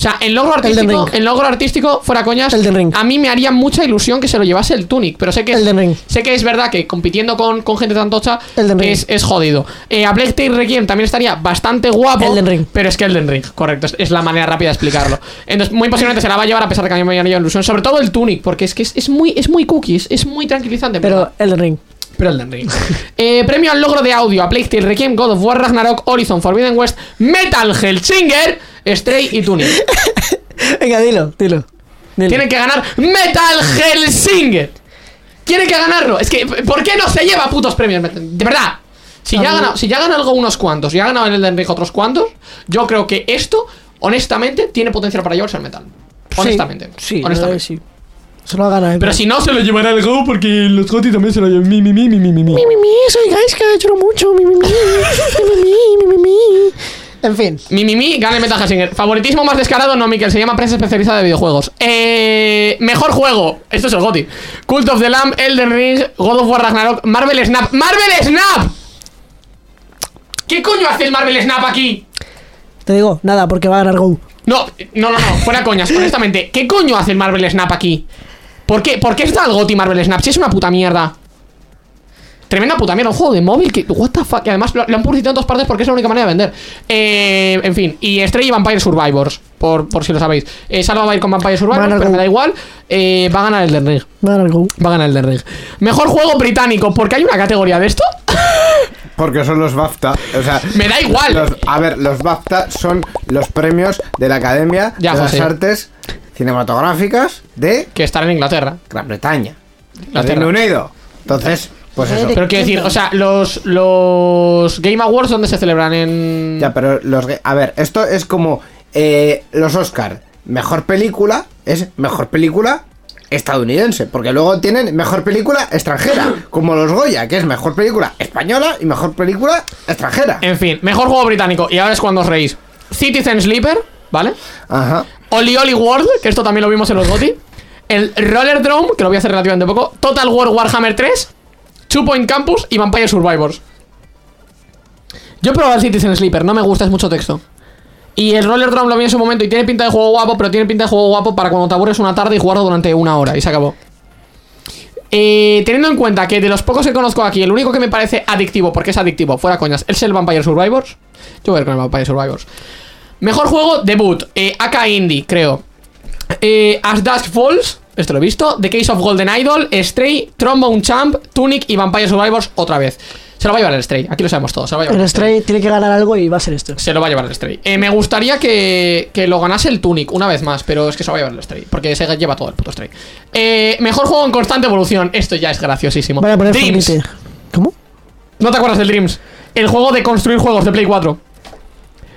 O sea, en logro artístico, en logro artístico, fuera coñas, Elden Ring. a mí me haría mucha ilusión que se lo llevase el Tunic, pero sé que es, Elden Ring. sé que es verdad que compitiendo con, con gente tan tocha es, es jodido. Eh, a Black Tail Requiem también estaría bastante guapo, Elden Ring. pero es que Elden Ring, correcto, es, es la manera rápida de explicarlo. Entonces, muy posiblemente se la va a llevar a pesar de que a mí me haría ilusión, sobre todo el Tunic, porque es que es, es muy es muy cookies, es muy tranquilizante. Pero Elden Ring. Pero Elden Ring. Eh, premio al logro de audio a Plague Requiem, God of War, Ragnarok, Horizon, Forbidden West, Metal Hellsinger, Stray y Tunic. Venga, dilo, dilo. dilo. Tienen que ganar Metal Hellsinger. Tienen que ganarlo. Es que, ¿por qué no se lleva putos premios? De verdad. Si ya, ganado, si ya ha ganado algo unos cuantos, y ha ganado en el Ring otros cuantos, yo creo que esto, honestamente, tiene potencial para llevarse el metal. Honestamente. Sí, sí, honestamente. sí. Se lo va. Pero si no, se lo llevará el Go porque los Goti también se lo llevan. Mi, mi, mi, mi, mi, mi. Mi, mi, mi, soy Gaiska, lloro mucho. Mi, mi, mi. mi, mi, mi, mi. En fin. Mi, mi, mi, gane Metal Hasinger. Favoritismo más descarado, no, Miquel. Se llama prensa especializada de videojuegos. Eh, mejor juego. Esto es el Goti. Cult of the Lamb, Elden Ring, God of War Ragnarok, Marvel Snap. ¡Marvel Snap! ¿Qué coño hace el Marvel Snap aquí? Te digo, nada, porque va a ganar Go. No, no, no, no, fuera coñas, honestamente. ¿Qué coño hace el Marvel Snap aquí? ¿Por qué, ¿Por qué está el GOTI Marvel Snap? Si es una puta mierda. Tremenda puta mierda, un juego de móvil que. What the fuck. Y además lo, lo han publicitado en todas partes porque es la única manera de vender. Eh, en fin. Y Stray y Vampire Survivors. Por, por si lo sabéis. Eh, Salva va a ir con Vampire Survivors, pero go. me da igual. Eh, va a ganar el Den Ring. Va a ganar Go. Va a ganar el Den Ring. Mejor juego británico. ¿Por qué hay una categoría de esto? [LAUGHS] Porque son los BAFTA. O sea, Me da igual. los- a ver, los BAFTA son los premios de la Academia Ya, de José. las Artes Cinematográficas de Que estará en Inglaterra. Gran Bretaña. Inglaterra. Reino Unido. Entonces, pues eso. Pero quiero decir, o sea, los, los Game Awards, ¿dónde se celebran? En. Ya, pero los. A ver, esto es como eh, los Oscar. Mejor película es mejor película estadounidense. Porque luego tienen mejor película extranjera. [LAUGHS] Como los Goya, que es mejor película española y mejor película extranjera. En fin, mejor juego británico. Y ahora es cuando os reís. Citizen Sleeper, ¿vale? Ajá. Oli Oli World, que esto también lo vimos en los GOTY. El Roller Drome, que lo voy a hacer relativamente poco. Total War Warhammer 3. Two Point Campus y Vampire Survivors. Yo he probado el Citizen Sleeper, no me gusta, es mucho texto. Y el Roller Drome lo vi en su momento y tiene pinta de juego guapo, pero tiene pinta de juego guapo para cuando te aburres una tarde y jugarlo durante una hora y se acabó. Eh, teniendo en cuenta que de los pocos que conozco aquí, el único que me parece adictivo, porque es adictivo, fuera coñas, es el Vampire Survivors. Yo voy a ir con el Vampire Survivors. Mejor juego, debut. Eh, AK Indie, creo. Eh, As Dusk Falls, esto lo he visto. The Case of Golden Idol, Stray, Trombone Champ, Tunic y Vampire Survivors otra vez. Se lo va a llevar el Stray, aquí lo sabemos todos. Se lo va a llevar El Stray tiene que ganar algo y va a ser esto. Se lo va a llevar el Stray. Eh, me gustaría que, que lo ganase el Tunic una vez más, pero es que se lo va a llevar el Stray, porque se lleva todo el puto Stray. Eh, mejor juego en constante evolución. Esto ya es graciosísimo. Voy a poner Dreams. ¿Cómo? ¿No te acuerdas del Dreams? El juego de construir juegos de Play 4.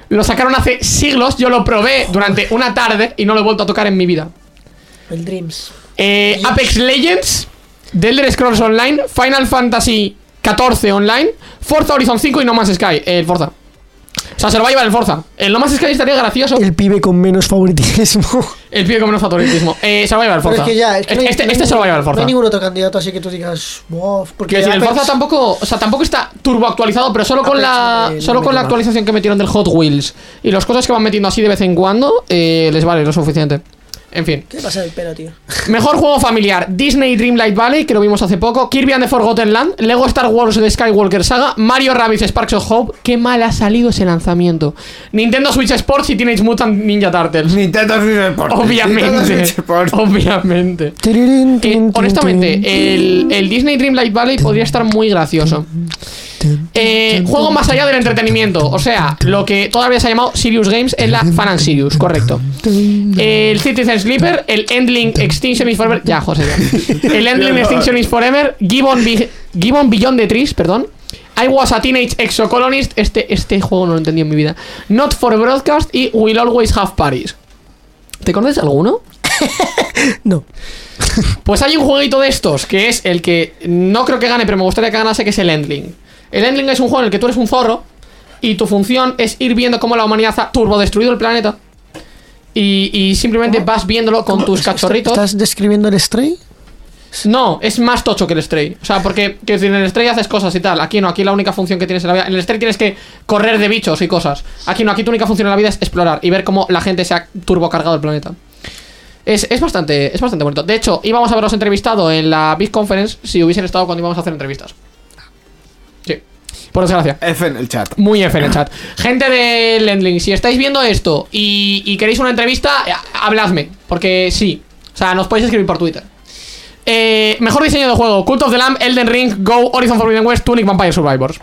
Lo sacaron hace siglos, yo lo probé durante una tarde y no lo he vuelto a tocar en mi vida. El Dreams. Eh, Apex Legends, The Elder Scrolls Online, Final Fantasy 14 Online, Forza Horizon 5 y No Man's Sky. eh, El Forza. O sea, se lo va a llevar el Forza. El No Man's Sky estaría gracioso. El pibe con menos favoritismo. [LAUGHS] El pibe con menos favoritismo. Eh, se lo va a llevar el Pero Forza. es que ya. es que este no hay este se lo va a llevar el ningún- No Forza. hay ningún otro candidato así que tú digas. Wow, porque decir, el Forza tampoco, o sea, tampoco está turbo actualizado, pero solo con la, no le- solo con la actualización que metieron del Hot Wheels y las cosas que van metiendo así de vez en cuando, eh, les vale lo suficiente. En fin. ¿Qué le pasa el pelo, tío? Mejor juego familiar: Disney Dreamlight Valley, que lo vimos hace poco. Kirby and the Forgotten Land. Lego Star Wars The Skywalker Saga. Mario Rabbids Sparks of Hope. Qué mal ha salido ese lanzamiento. Nintendo Switch Sports y Teenage Mutant Ninja Turtles. Nintendo Switch Sports. Nintendo Obviamente. Switch Sports. Obviamente. Tirirín, Eh, honestamente, el, el Disney Dreamlight Valley podría estar muy gracioso. Eh, juego más allá del entretenimiento. O sea, lo que todavía se ha llamado Serious Games en la Fan and Serious, correcto. El Citizen Sleeper, el Endling Extinction is Forever. Ya, José. ya. El Endling Extinction is Forever. Gibbon, Be- Gibbon Beyond the Trees, perdón. I was a teenage exocolonist. Este, este juego no lo entendí en mi vida. Not for broadcast y Will always have Paris. ¿Te conoces alguno? [LAUGHS] No. Pues hay un jueguito de estos que es el que no creo que gane, pero me gustaría que ganase, que es el Endling. El Endling es un juego en el que tú eres un zorro y tu función es ir viendo cómo la humanidad ha turbo destruido el planeta. Y, y simplemente vas viéndolo con tus cachorritos. ¿Estás describiendo el Stray? No, es más tocho que el Stray. O sea, porque quiero decir, en el Stray haces cosas y tal. Aquí no, aquí la única función que tienes en la vida. En el Stray tienes que correr de bichos y cosas. Aquí no, aquí tu única función en la vida es explorar y ver cómo la gente se ha turbo cargado el planeta. Es, es bastante, es bastante bonito. De hecho, íbamos a haberlos entrevistado en la Big Conference si hubiesen estado cuando íbamos a hacer entrevistas. Por desgracia. F en el chat. Muy F en el chat. Gente de Lendling, si estáis viendo esto y, y queréis una entrevista, habladme. Porque sí. O sea, nos podéis escribir por Twitter. Eh, mejor diseño de juego: Cult of the Lamb, Elden Ring, Go, Horizon Forbidden West, Tunic Vampire Survivors.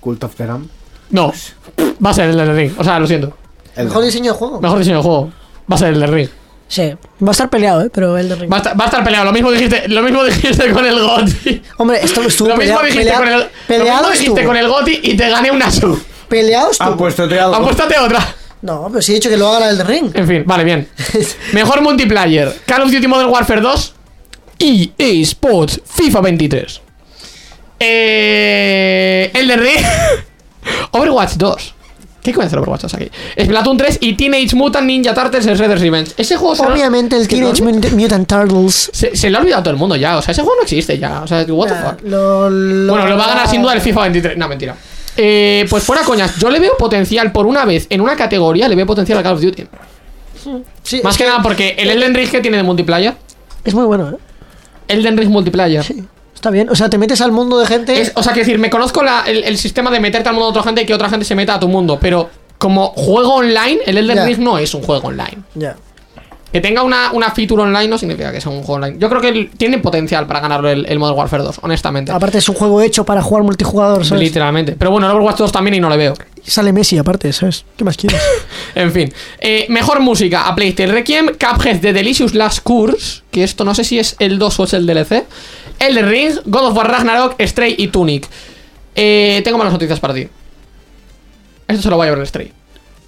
Cult of the Lamb. No, va a ser Elden Ring. O sea, lo siento. El- Mejor diseño de juego. Mejor diseño de juego. Va a ser Elden Ring. Sí. Va a estar peleado, ¿eh? Pero el de Ring. Va a estar, va a estar peleado. Lo mismo dijiste, lo mismo dijiste con el GOTI. Hombre, esto estuvo Lo mismo peleado. dijiste pelea- con el, lo peleado mismo dijiste estuvo. con el GOTI y te gané una sub. Peleado estuvo. Apuéstate algo. Apuéstate otra. No, pero sí he dicho que lo haga el de Ring. En fin, vale, bien. [LAUGHS] Mejor multiplayer: Call of Duty Modern Warfare 2 y eSports FIFA 23. Eh, Elden Ring, [LAUGHS] Overwatch 2. ¿Qué coño hace el Overwatch 2 aquí? Splatoon 3 y Teenage Mutant Ninja Turtles Shredder's Revenge. Ese juego se lo- Obviamente el Teenage Mutant- Mutant Turtles. se, se lo ha olvidado todo el mundo ya. O sea, ese juego no existe ya. O sea, what the fuck. lo- lo- Bueno, lo va a ganar sin duda el FIFA 23. No, mentira. Eh, pues fuera coñas, yo le veo potencial por una vez en una categoría, le veo potencial a Call of Duty. Sí, Más que nada porque el Elden Ring que tiene de multiplayer. Es muy bueno, ¿eh? Elden Ring multiplayer. Sí. Está bien. O sea, te metes al mundo de gente. Es- o sea, que decir, me conozco la- el, el sistema de meterte al mundo de otra gente y que otra gente se meta a tu mundo, pero como juego online, el Elden. Ring no es un juego online. Ya. Que tenga una, una feature online no significa que sea un juego online. Yo creo que el- tiene potencial para ganarlo el, el Modern Warfare 2, honestamente. Aparte es un juego hecho para jugar multijugador, ¿sabes? Literalmente. Pero bueno, el Overwatch 2 también y no le veo. Sale Messi aparte, ¿sabes? ¿Qué más quieres? [LAUGHS] En fin. Eh, mejor música a PlayStation Requiem, Cuphead de Delicious Last Course, que esto no sé si es el 2 o es el DLC. Elden Ring, God of War Ragnarok, Stray y Tunic. Eh, tengo malas noticias para ti. Esto se lo va a llevar el Stray.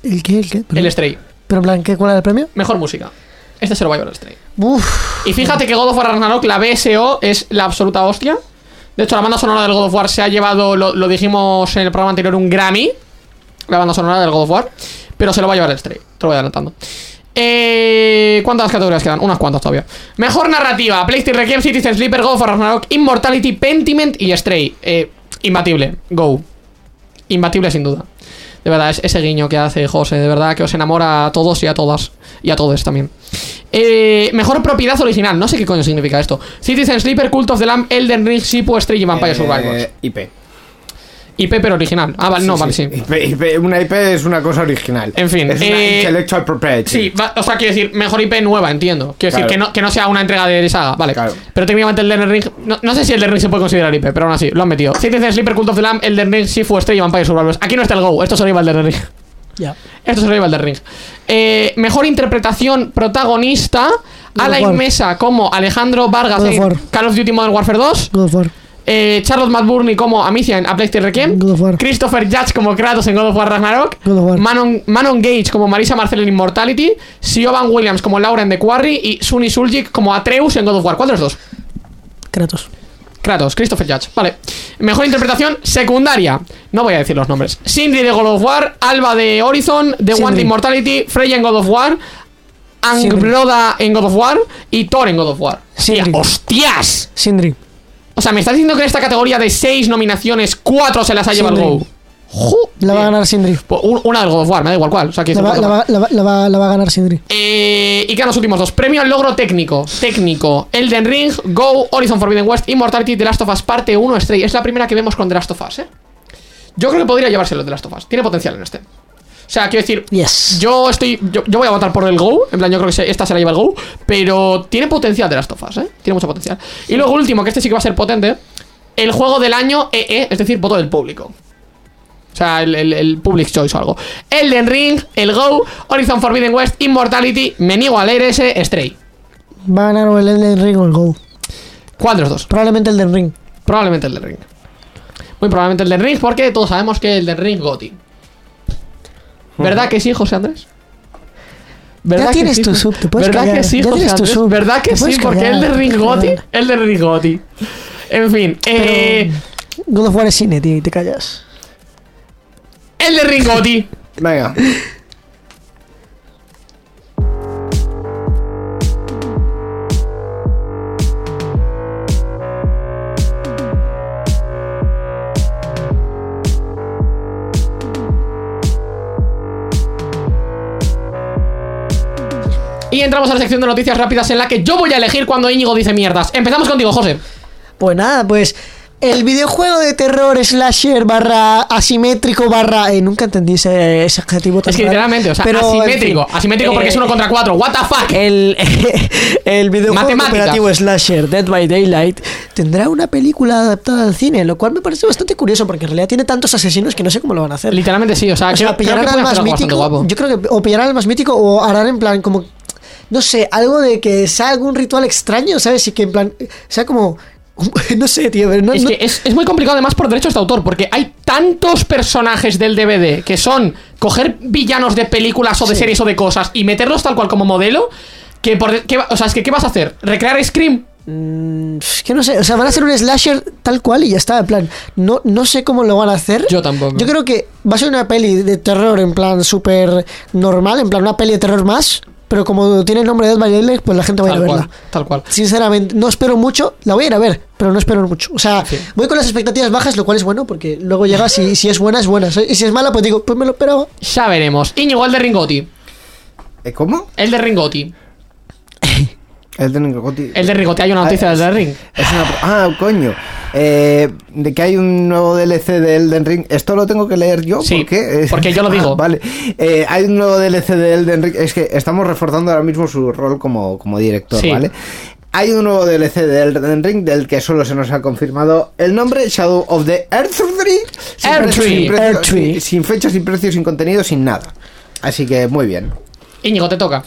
¿El qué? ¿El qué? Pero, El Stray. pero en plan, ¿qué, ¿cuál era el premio? Mejor música. Este se lo va a llevar el Stray. Uf. Y fíjate que God of War Ragnarok, la BSO, es la absoluta hostia. De hecho, la banda sonora del God of War se ha llevado, lo, lo dijimos en el programa anterior, un Grammy. La banda sonora del God of War. Pero se lo va a llevar el Stray. Te lo voy adelantando. Eh, ¿Cuántas categorías quedan? Unas cuantas todavía. Mejor narrativa: PlayStation Requiem, Citizen Sleeper, God of War Ragnarok, Immortality, Pentiment y Stray. Eh, imbatible. Go. Imbatible sin duda. De verdad, es ese guiño que hace José, de verdad, que os enamora a todos y a todas. Y a todos también. Eh, mejor propiedad original. No sé qué coño significa esto. Citizen Sleeper, Cult of the Lamb, Elden Ring, Sipu, Stray y Vampire Eh, Survivors. IP. IP pero original. Ah, vale, no, vale, sí. IP, IP, una IP es una cosa original. En fin, Es una eh, intellectual property. Sí, va- o sea, quiero decir, mejor IP nueva, entiendo. Quiero decir, que no, que no sea una entrega de saga, vale. Claro. Pero técnicamente el Elden Ring. No, no sé si el Elden Ring se puede considerar IP, pero aún así, lo han metido. Citizen Sleeper, Cult of the Lamb, Elden Ring, Sifu, y Vampire Survivors. Aquí no está el Go, esto se lo lleva el Elden Ring. Ya. Esto se lo lleva el Elden Ring. Eh, mejor interpretación protagonista. God of Alain War. Mesa como Alejandro Vargas God of en War. Call of Duty Modern Warfare 2. God of War. Eh, Charlotte McBurney como Amicia en A Requiem. War. Christopher Judge como Kratos en God of War Ragnarok. God of War. Manon, Manon Gage como Marisa Marcel en Immortality. Siobhan Williams como Laura en The Quarry. Y Sunny Suljic como Atreus en God of War. ¿Cuál de los dos? Kratos. Kratos, Christopher Judge. Vale. Mejor interpretación secundaria. No voy a decir los nombres. Sindri de God of War. Alba de Horizon. The One de Immortality. Freya en God of War. Angbroda en God of War. Y Thor en God of War. Sindri. ¡Hostias! Sindri. O sea, me estás diciendo que en esta categoría de 6 nominaciones, 4 se las ha llevado el. Go. La va a ganar Sindri. Pues un- una del God of War, me da igual cuál. O sea, La va, la va- la va- la va- la va a ganar Sindri. eh, y quedan los últimos dos. Premio al logro técnico. Técnico. Elden Ring, Go, Horizon Forbidden West, Immortality, The Last of Us Parte 1, Stray. Es la primera que vemos con The Last of Us, ¿eh? Yo creo que podría llevárselo The Last of Us. Tiene potencial en este. O sea, quiero decir, Yes. yo estoy. Yo, yo voy a votar por el Go. En plan, yo creo que esta se la lleva el Go. Pero tiene potencial de Last of Us, ¿eh? Tiene mucho potencial. Y luego, último, que este sí que va a ser potente. El juego del año EE, es decir, voto del público. O sea, el, el- el Public Choice o algo. Elden Ring, el Go, Horizon Forbidden West, Immortality, me niego a leer ese, Stray. Va a ganar o el Elden Ring o el Go. ¿Cuál de los dos? Probablemente el del Ring. Probablemente el del Ring. Muy probablemente el del Ring, porque todos sabemos que el del Ring Goti. ¿Verdad que sí, José Andrés? ¿Verdad Ya que tienes sí, tu sub, te puedes ¿Verdad callar, que sí, José tienes tu Andrés? sub, ¿Verdad que sí? Porque callar, el del te Ring puedes Goti. callar. El del Ring Goti. En fin, eh, God of War es cine, tío, y te callas. el del Ring Goti. Venga. Y entramos a la sección de noticias rápidas en la que yo voy a elegir cuando Íñigo dice mierdas. Empezamos contigo, José. Pues nada, pues El videojuego de terror slasher barra asimétrico barra... eh, nunca entendí ese, ese adjetivo tan Es que raro. literalmente, o sea, Pero, en asimétrico. fin, asimétrico porque eh, es uno contra cuatro. ¿What the fuck? El, [LAUGHS] el videojuego cooperativo slasher Dead by Daylight tendrá una película adaptada al cine, lo cual me parece bastante curioso porque en realidad tiene tantos asesinos que no sé cómo lo van a hacer. Literalmente sí, o sea, O sea, creo, creo pillarán que al más mítico. Yo creo que o pillarán al más mítico o harán en plan como no sé, algo de que sea algún ritual extraño, ¿sabes? Y que en plan sea como [LAUGHS] no sé, tío, pero no, Es no- que es, es muy complicado además por derechos de autor, porque hay tantos personajes del DVD que son coger villanos de películas o de series o de cosas y meterlos tal cual como modelo, que por... de- ¿qué va- o sea, es que ¿qué vas a hacer? ¿Recrear Scream? Mm, que no sé, o sea, van a hacer un slasher tal cual y ya está, en plan, no, no sé cómo lo van a hacer. Yo tampoco. Yo creo que va a ser una peli de terror en plan súper normal, en plan una peli de terror más, pero como tiene el nombre de by Daylight, pues la gente va a ir a Tal verla. cual, tal cual. Sinceramente, no espero mucho, la voy a ir a ver, pero no espero mucho. O sea, Sí. voy con las expectativas bajas, lo cual es bueno, porque luego llegas y si es buena, es buena. Y si es mala, pues digo, pues me lo esperaba. Ya veremos. Íñigo, el de Ringotti. ¿Eh, ¿Cómo? El de Ringotti. El de Ringotti. El de Ringotti. Hay una noticia Ah, del de Ring. Es una Ah, coño. Eh, de que hay un nuevo DLC de Elden Ring. ¿Esto lo tengo que leer yo? Sí, ¿Por qué? Eh, [LAUGHS] porque yo lo digo. ah, vale. Eh, hay un nuevo DLC de Elden Ring. Es que estamos reforzando ahora mismo su rol como, como director, Sí. ¿vale? Hay un nuevo DLC de Elden Ring del que solo se nos ha confirmado el nombre Shadow of the Earth Tree. Sin Earth Tree. sin Earth Tree. sin- sin fecha, sin precio, sin contenido, sin nada. Así que muy bien. Íñigo, te toca.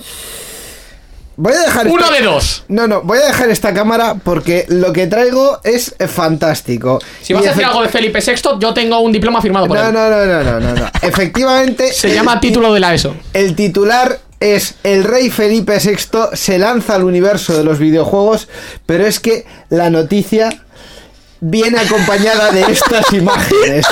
Voy a dejar Uno esta- de dos. No, no, voy a dejar esta cámara porque lo que traigo es fantástico. Si vas a efect- algo de Felipe VI, yo tengo un diploma firmado por No, él. no, no, no, no, no, no. [LAUGHS] Efectivamente. Se llama título de la ESO. El titular es El rey Felipe VI se lanza al universo de los videojuegos, pero es que la noticia viene acompañada de [LAUGHS] estas imágenes.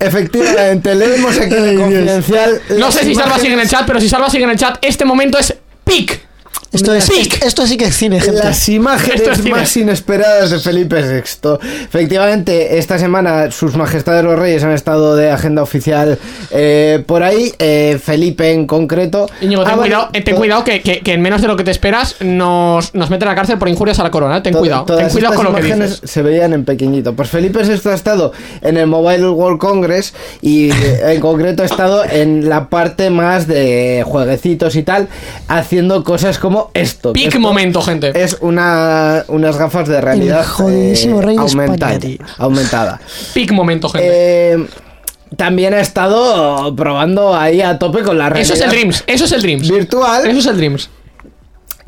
Efectivamente, leemos aquí en el confidencial. No sé si Salva sigue en el chat, pero si Salva sigue en el chat, este momento es peak. Esto, es, esto sí que es cine, gente. Las imágenes es cine. más inesperadas de Felipe VI. Efectivamente, esta semana sus majestades los reyes han estado de agenda oficial eh, por ahí. eh, Felipe en concreto. Íñigo, ten Ah, cuidado, eh, ten to- cuidado que, que- que en menos de lo que te esperas nos, nos meten a la cárcel por injurias a la corona. eh. Ten cuidado, ten cuidado estas con lo que imágenes dices. se veían en pequeñito. Pues Felipe VI ha estado en el Mobile World Congress y en concreto ha estado en la parte más de jueguecitos y tal, haciendo cosas como esto. que Peak esto momento, gente. Es una, unas gafas de realidad El jodidísimo rey de aumentada, España, aumentada. Peak momento, gente. Eh, también ha estado probando ahí a tope con la realidad eso es el Dreams, eso es el Dreams. virtual. Eso es el Dreams.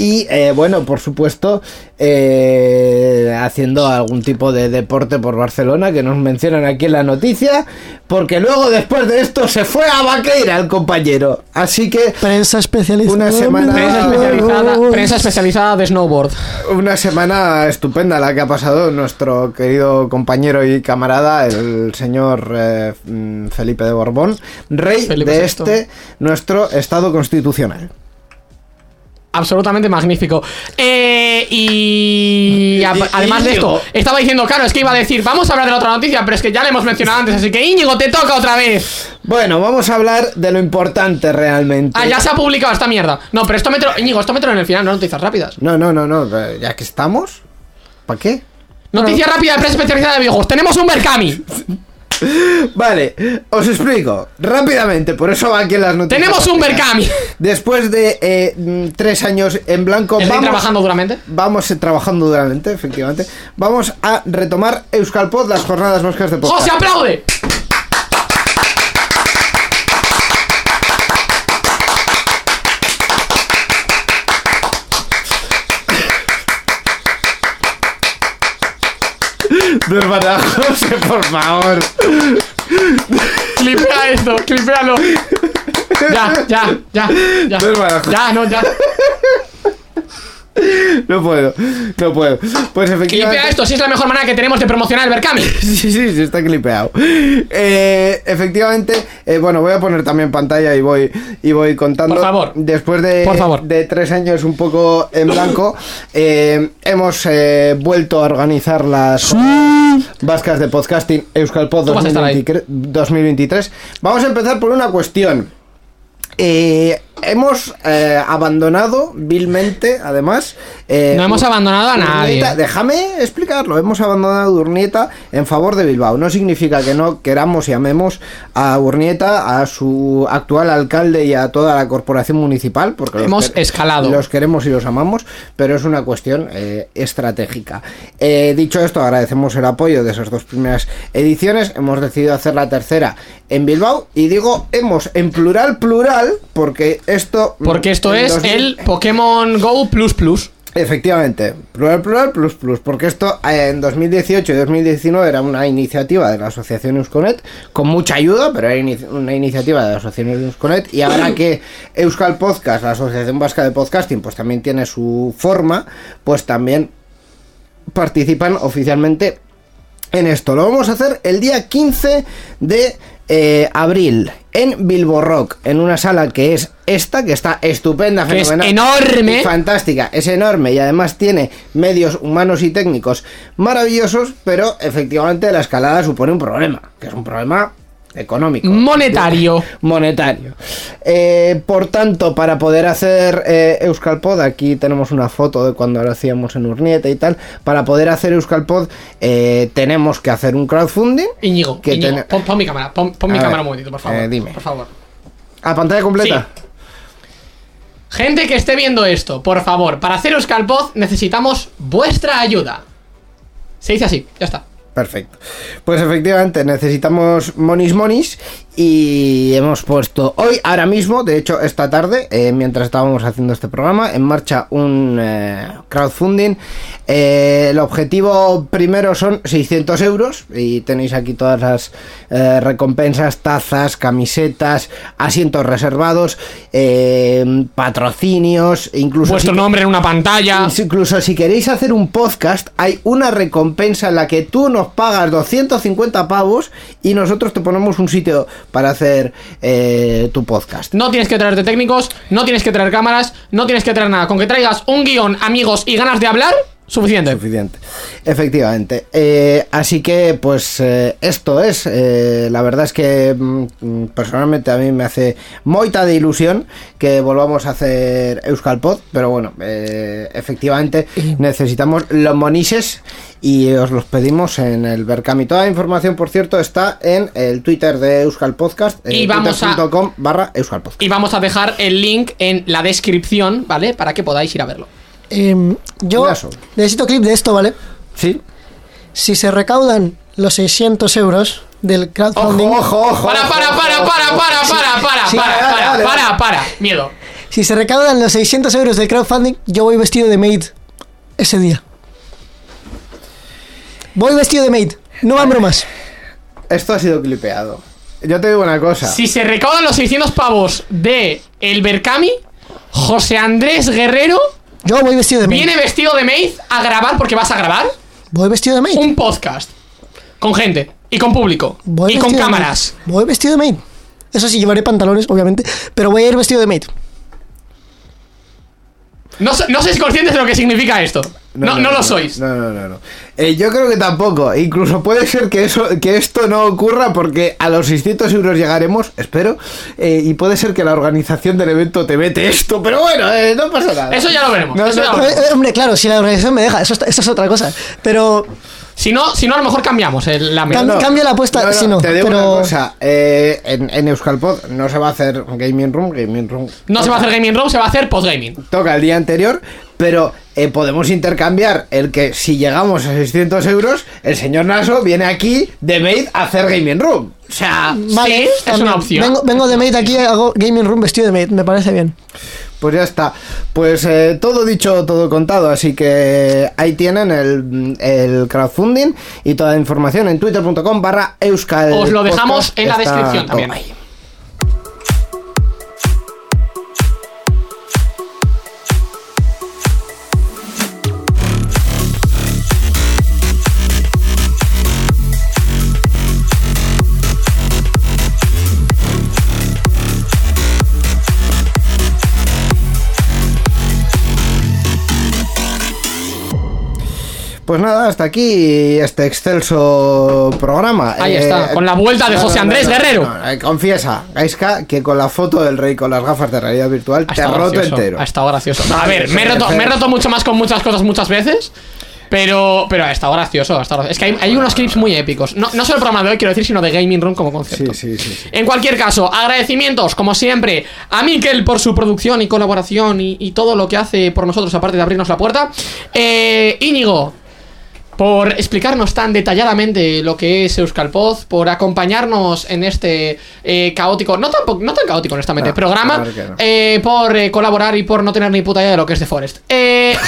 Y eh, bueno, por supuesto, eh, haciendo algún tipo de deporte por Barcelona que nos mencionan aquí en la noticia, porque luego después de esto se fue a Vaqueira el compañero. Así que Prensa especializada. Una semana- Prensa especializada, prensa especializada de snowboard. una semana estupenda la que ha pasado nuestro querido compañero y camarada, el señor eh, mm, Felipe de Borbón, rey Felipe de VI. este nuestro Estado constitucional. Absolutamente magnífico. Eh, y a- además de esto, estaba diciendo, claro, es que iba a decir, vamos a hablar de la otra noticia, pero es que ya le hemos mencionado antes, así que Íñigo, te toca otra vez. Bueno, vamos a hablar de lo importante realmente. Ah, ya se ha publicado esta mierda. No, pero esto metro, Íñigo, esto metro en el final, no noticias rápidas. No, no, no, no, eh, ya que estamos, ¿para qué? Noticia rápida de prensa especializada de videojuegos. Tenemos un Berkami. [LAUGHS] Vale, os explico rápidamente, por eso va aquí en las noticias. Tenemos un Berkami. Después de eh, tres años en blanco, ¿Estoy vamos, trabajando duramente? vamos eh, trabajando duramente, efectivamente. Vamos a retomar Euskalpod, las jornadas moscas de podcast. ¡José, aplaude! Hermana José, por favor. Clipea esto, clipealo. Ya, ya, ya, ya. Barajo. Ya, no, ya. No puedo, no puedo. Pues efectivamente. Clipea esto, si es la mejor manera que tenemos de promocionar el Berkami. [LAUGHS] Sí, sí, sí, está clipeado. Eh, efectivamente, eh, bueno, voy a poner también pantalla y voy y voy contando. Por favor. Después de, Por favor. de tres años un poco en blanco, eh, hemos vuelto a organizar las vascas de podcasting Euskalpod Tú vas a estar ahí. 2023, 2023. Vamos a empezar por una cuestión. Eh, hemos eh, abandonado vilmente, además. eh, No hemos abandonado a nadie. Urnieta- déjame explicarlo. Hemos abandonado a Urnieta en favor de Bilbao. No significa que no queramos y amemos a Urnieta, a su actual alcalde y a toda la corporación municipal, porque los Hemos que- escalado. Los queremos y los amamos, pero es una cuestión eh, estratégica. Dicho esto, agradecemos el apoyo de esas dos primeras ediciones. Hemos decidido hacer la tercera en Bilbao y digo hemos en plural plural porque esto Porque esto es 2000 el Pokémon Go Plus Plus. Efectivamente, plural, plural, plus, plus, porque esto eh, en 2018 y 2019 era una iniciativa de la Asociación Euskonet, con mucha ayuda, pero era una iniciativa de la Asociación Euskonet, y ahora que Euskal Podcast, la Asociación Vasca de Podcasting, pues también tiene su forma, pues también participan oficialmente en esto. Lo vamos a hacer el día 15 de eh, abril en Bilbo Rock, en una sala que es esta, que está estupenda, Que es fenomenal, enorme. fantástica, es enorme y además tiene medios humanos y técnicos maravillosos, pero efectivamente la escalada supone un problema, que es un problema económico. Monetario. [LAUGHS] Monetario. Eh, por tanto, para poder hacer eh, Euskalpod, aquí tenemos una foto de cuando lo hacíamos en Urnieta y tal, para poder hacer Euskalpod eh, tenemos que hacer un crowdfunding. Íñigo, Que Íñigo, ten- pon, pon mi cámara, pon, pon mi ver, cámara un momentito, por favor. eh, dime. Por favor. ¿A pantalla completa? Gente que esté viendo esto, por favor, para hacer Euskalpod necesitamos vuestra ayuda. Se dice así, ya está. Perfecto. Pues efectivamente necesitamos monis monis y hemos puesto hoy, ahora mismo, de hecho esta tarde, eh, mientras estábamos haciendo este programa, en marcha un eh, crowdfunding. Eh, el objetivo primero son 600 euros y tenéis aquí todas las recompensas, tazas, camisetas, asientos reservados, patrocinios, incluso... Vuestro si- nombre en una pantalla. Incluso si queréis hacer un podcast, hay una recompensa en la que tú nos pagas 250 pavos y nosotros te ponemos un sitio para hacer eh, tu podcast. No tienes que traerte técnicos, no tienes que traer cámaras, no tienes que traer nada. Con que traigas un guion, amigos y ganas de hablar, suficiente. Suficiente. Efectivamente. Eh, así que, pues, eh, esto es. eh, la verdad es que mm, personalmente a mí me hace moita de ilusión que volvamos a hacer Euskalpod. Pero bueno, eh, efectivamente necesitamos los monises y os los pedimos en el Berkami. Toda la información, por cierto, está en el Twitter de Euskal Podcast. Y vamos a- barra Euskal Podcast. Y vamos a dejar el link en la descripción, ¿vale? Para que podáis ir a verlo. Em, yo necesito clip de esto, ¿vale? Sí. Si se recaudan los 600 euros del crowdfunding, Ojo, ojo, ojo. Para, para, para, para, para, para, para, Sí, para, dale, para, dale, para, dale. para. Miedo. si se recaudan los 600 euros del crowdfunding, yo voy vestido de maid ese día. Voy vestido de maid, no van bromas. Esto ha sido clipeado. Yo te digo una cosa. Si se recaudan los 600 pavos de el Berkami, José Andrés Guerrero Yo voy vestido de maid. viene vestido de maid a grabar, porque vas a grabar, Voy vestido de maid. un podcast. Con gente. Y con público. Voy y con cámaras. Voy vestido de maid. Eso sí, llevaré pantalones, obviamente, pero voy a ir vestido de maid. No, no sois conscientes de lo que significa esto. No, no, lo sois. No, no, no. no. Eh, yo creo que tampoco. Incluso puede ser que eso, que esto no ocurra porque a los 600 euros llegaremos, espero. eh, y puede ser que la organización del evento te mete esto, pero bueno, eh, no pasa nada. Eso ya lo veremos, No, eso no, ya lo Eh, eh, hombre, claro, si la organización me deja, eso, está- eso es otra cosa. Pero Si no, si no, a lo mejor cambiamos el, la meta. Cam- cambia la apuesta, sí, no, Te digo pero- una cosa. eh, en, en Euskalpod no se va a hacer Gaming Room. Gaming Room No se va a hacer gaming room, se va a hacer postgaming. toca el día anterior, pero eh, podemos intercambiar el que si llegamos a 600 euros, el señor Naso viene aquí de maid a hacer gaming room. O sea, vale, Sí, es también. una opción. Vengo, vengo de maid aquí, hago gaming room vestido de maid, me parece bien. pues ya está. Pues eh, todo dicho, todo contado. Así que ahí tienen el, el crowdfunding y toda la información en twitter.com barra euskal. Os lo dejamos en la descripción también. ahí. Pues nada, hasta aquí este excelso programa. Ahí está, con la vuelta de José Andrés Guerrero. no, eh, confiesa, Gaiska, que con la foto del rey con las gafas de realidad virtual Ha te ha roto gracioso, entero. Ha estado gracioso. A ver, me he, roto, sí. me he roto mucho más con muchas cosas muchas veces. Pero, pero ha estado gracioso, ha estado gracioso. Es que hay, hay unos clips muy épicos. No, no solo el programa de hoy, quiero decir, sino de Gaming Room como concepto. Sí, sí, sí, sí. En cualquier caso, agradecimientos, como siempre, a Mikel por su producción y colaboración y, y todo lo que hace por nosotros, aparte de abrirnos la puerta. Eh, Íñigo, por explicarnos tan detalladamente lo que es Euskalpoz, por acompañarnos en este eh, caótico, no tan, po- no tan caótico honestamente, No, programa, claro que no. eh, por eh, colaborar y por no tener ni puta idea de lo que es The Forest.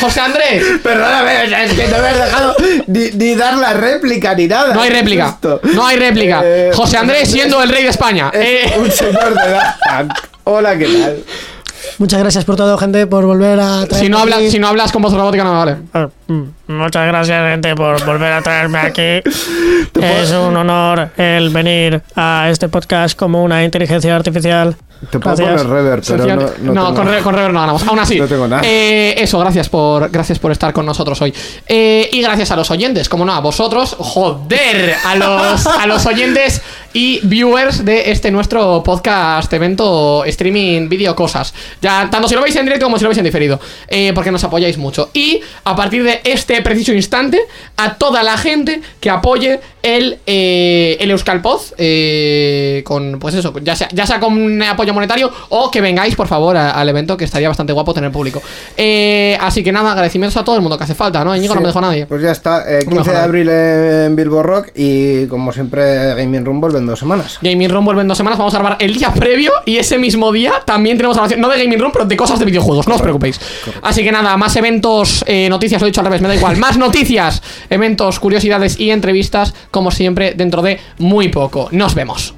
José Andrés, [LAUGHS] Perdóname, es que no me has dejado ni, ni dar la réplica ni nada. no hay ¿Qué es réplica, no hay réplica. José Andrés siendo el rey de España. Es un señor de edad. Hola, ¿qué tal? [LAUGHS] Muchas gracias por todo, gente, por volver a traerme si, no hablas, aquí. si no hablas con voz robótica no me vale. Ah, mm, Muchas gracias, gente, por volver a traerme aquí. [LAUGHS] Es un honor el venir a este podcast como una inteligencia artificial. Te puedo Gracias. poner rever, pero no, no, no, tengo- con, re- con rever no ganamos. Aún así, No tengo nada. eh, eso, gracias por, gracias por estar con nosotros hoy. Eh, y gracias a los oyentes, como no, a vosotros, joder, a los, a los oyentes y viewers de este nuestro podcast, evento, streaming, vídeo, cosas. Ya, tanto si lo veis en directo como si lo veis en diferido, eh, porque nos apoyáis mucho. Y a partir de este preciso instante, a toda la gente que apoye el, eh, el Euskalpoz, eh, con, pues eso, ya sea, ya sea con apoyo monetario o que vengáis, por favor, a- al evento, que estaría bastante guapo tener público. Eh, así que nada, agradecimientos a todo el mundo que hace falta, ¿no? Íñigo no Sí, me dejó nadie. Pues ya está, eh, No me 15 de jodas. abril en Bilbo Rock y como siempre Gaming vuelve en dos semanas. Gaming Room vuelve en dos semanas, vamos a grabar el día previo y ese mismo día también tenemos grabación, no de Gaming Room, pero de cosas de videojuegos, no os preocupéis. Así que nada, más eventos, eh, noticias, lo he dicho al revés, me da igual, más noticias, eventos, curiosidades y entrevistas, como siempre, dentro de muy poco. Nos vemos.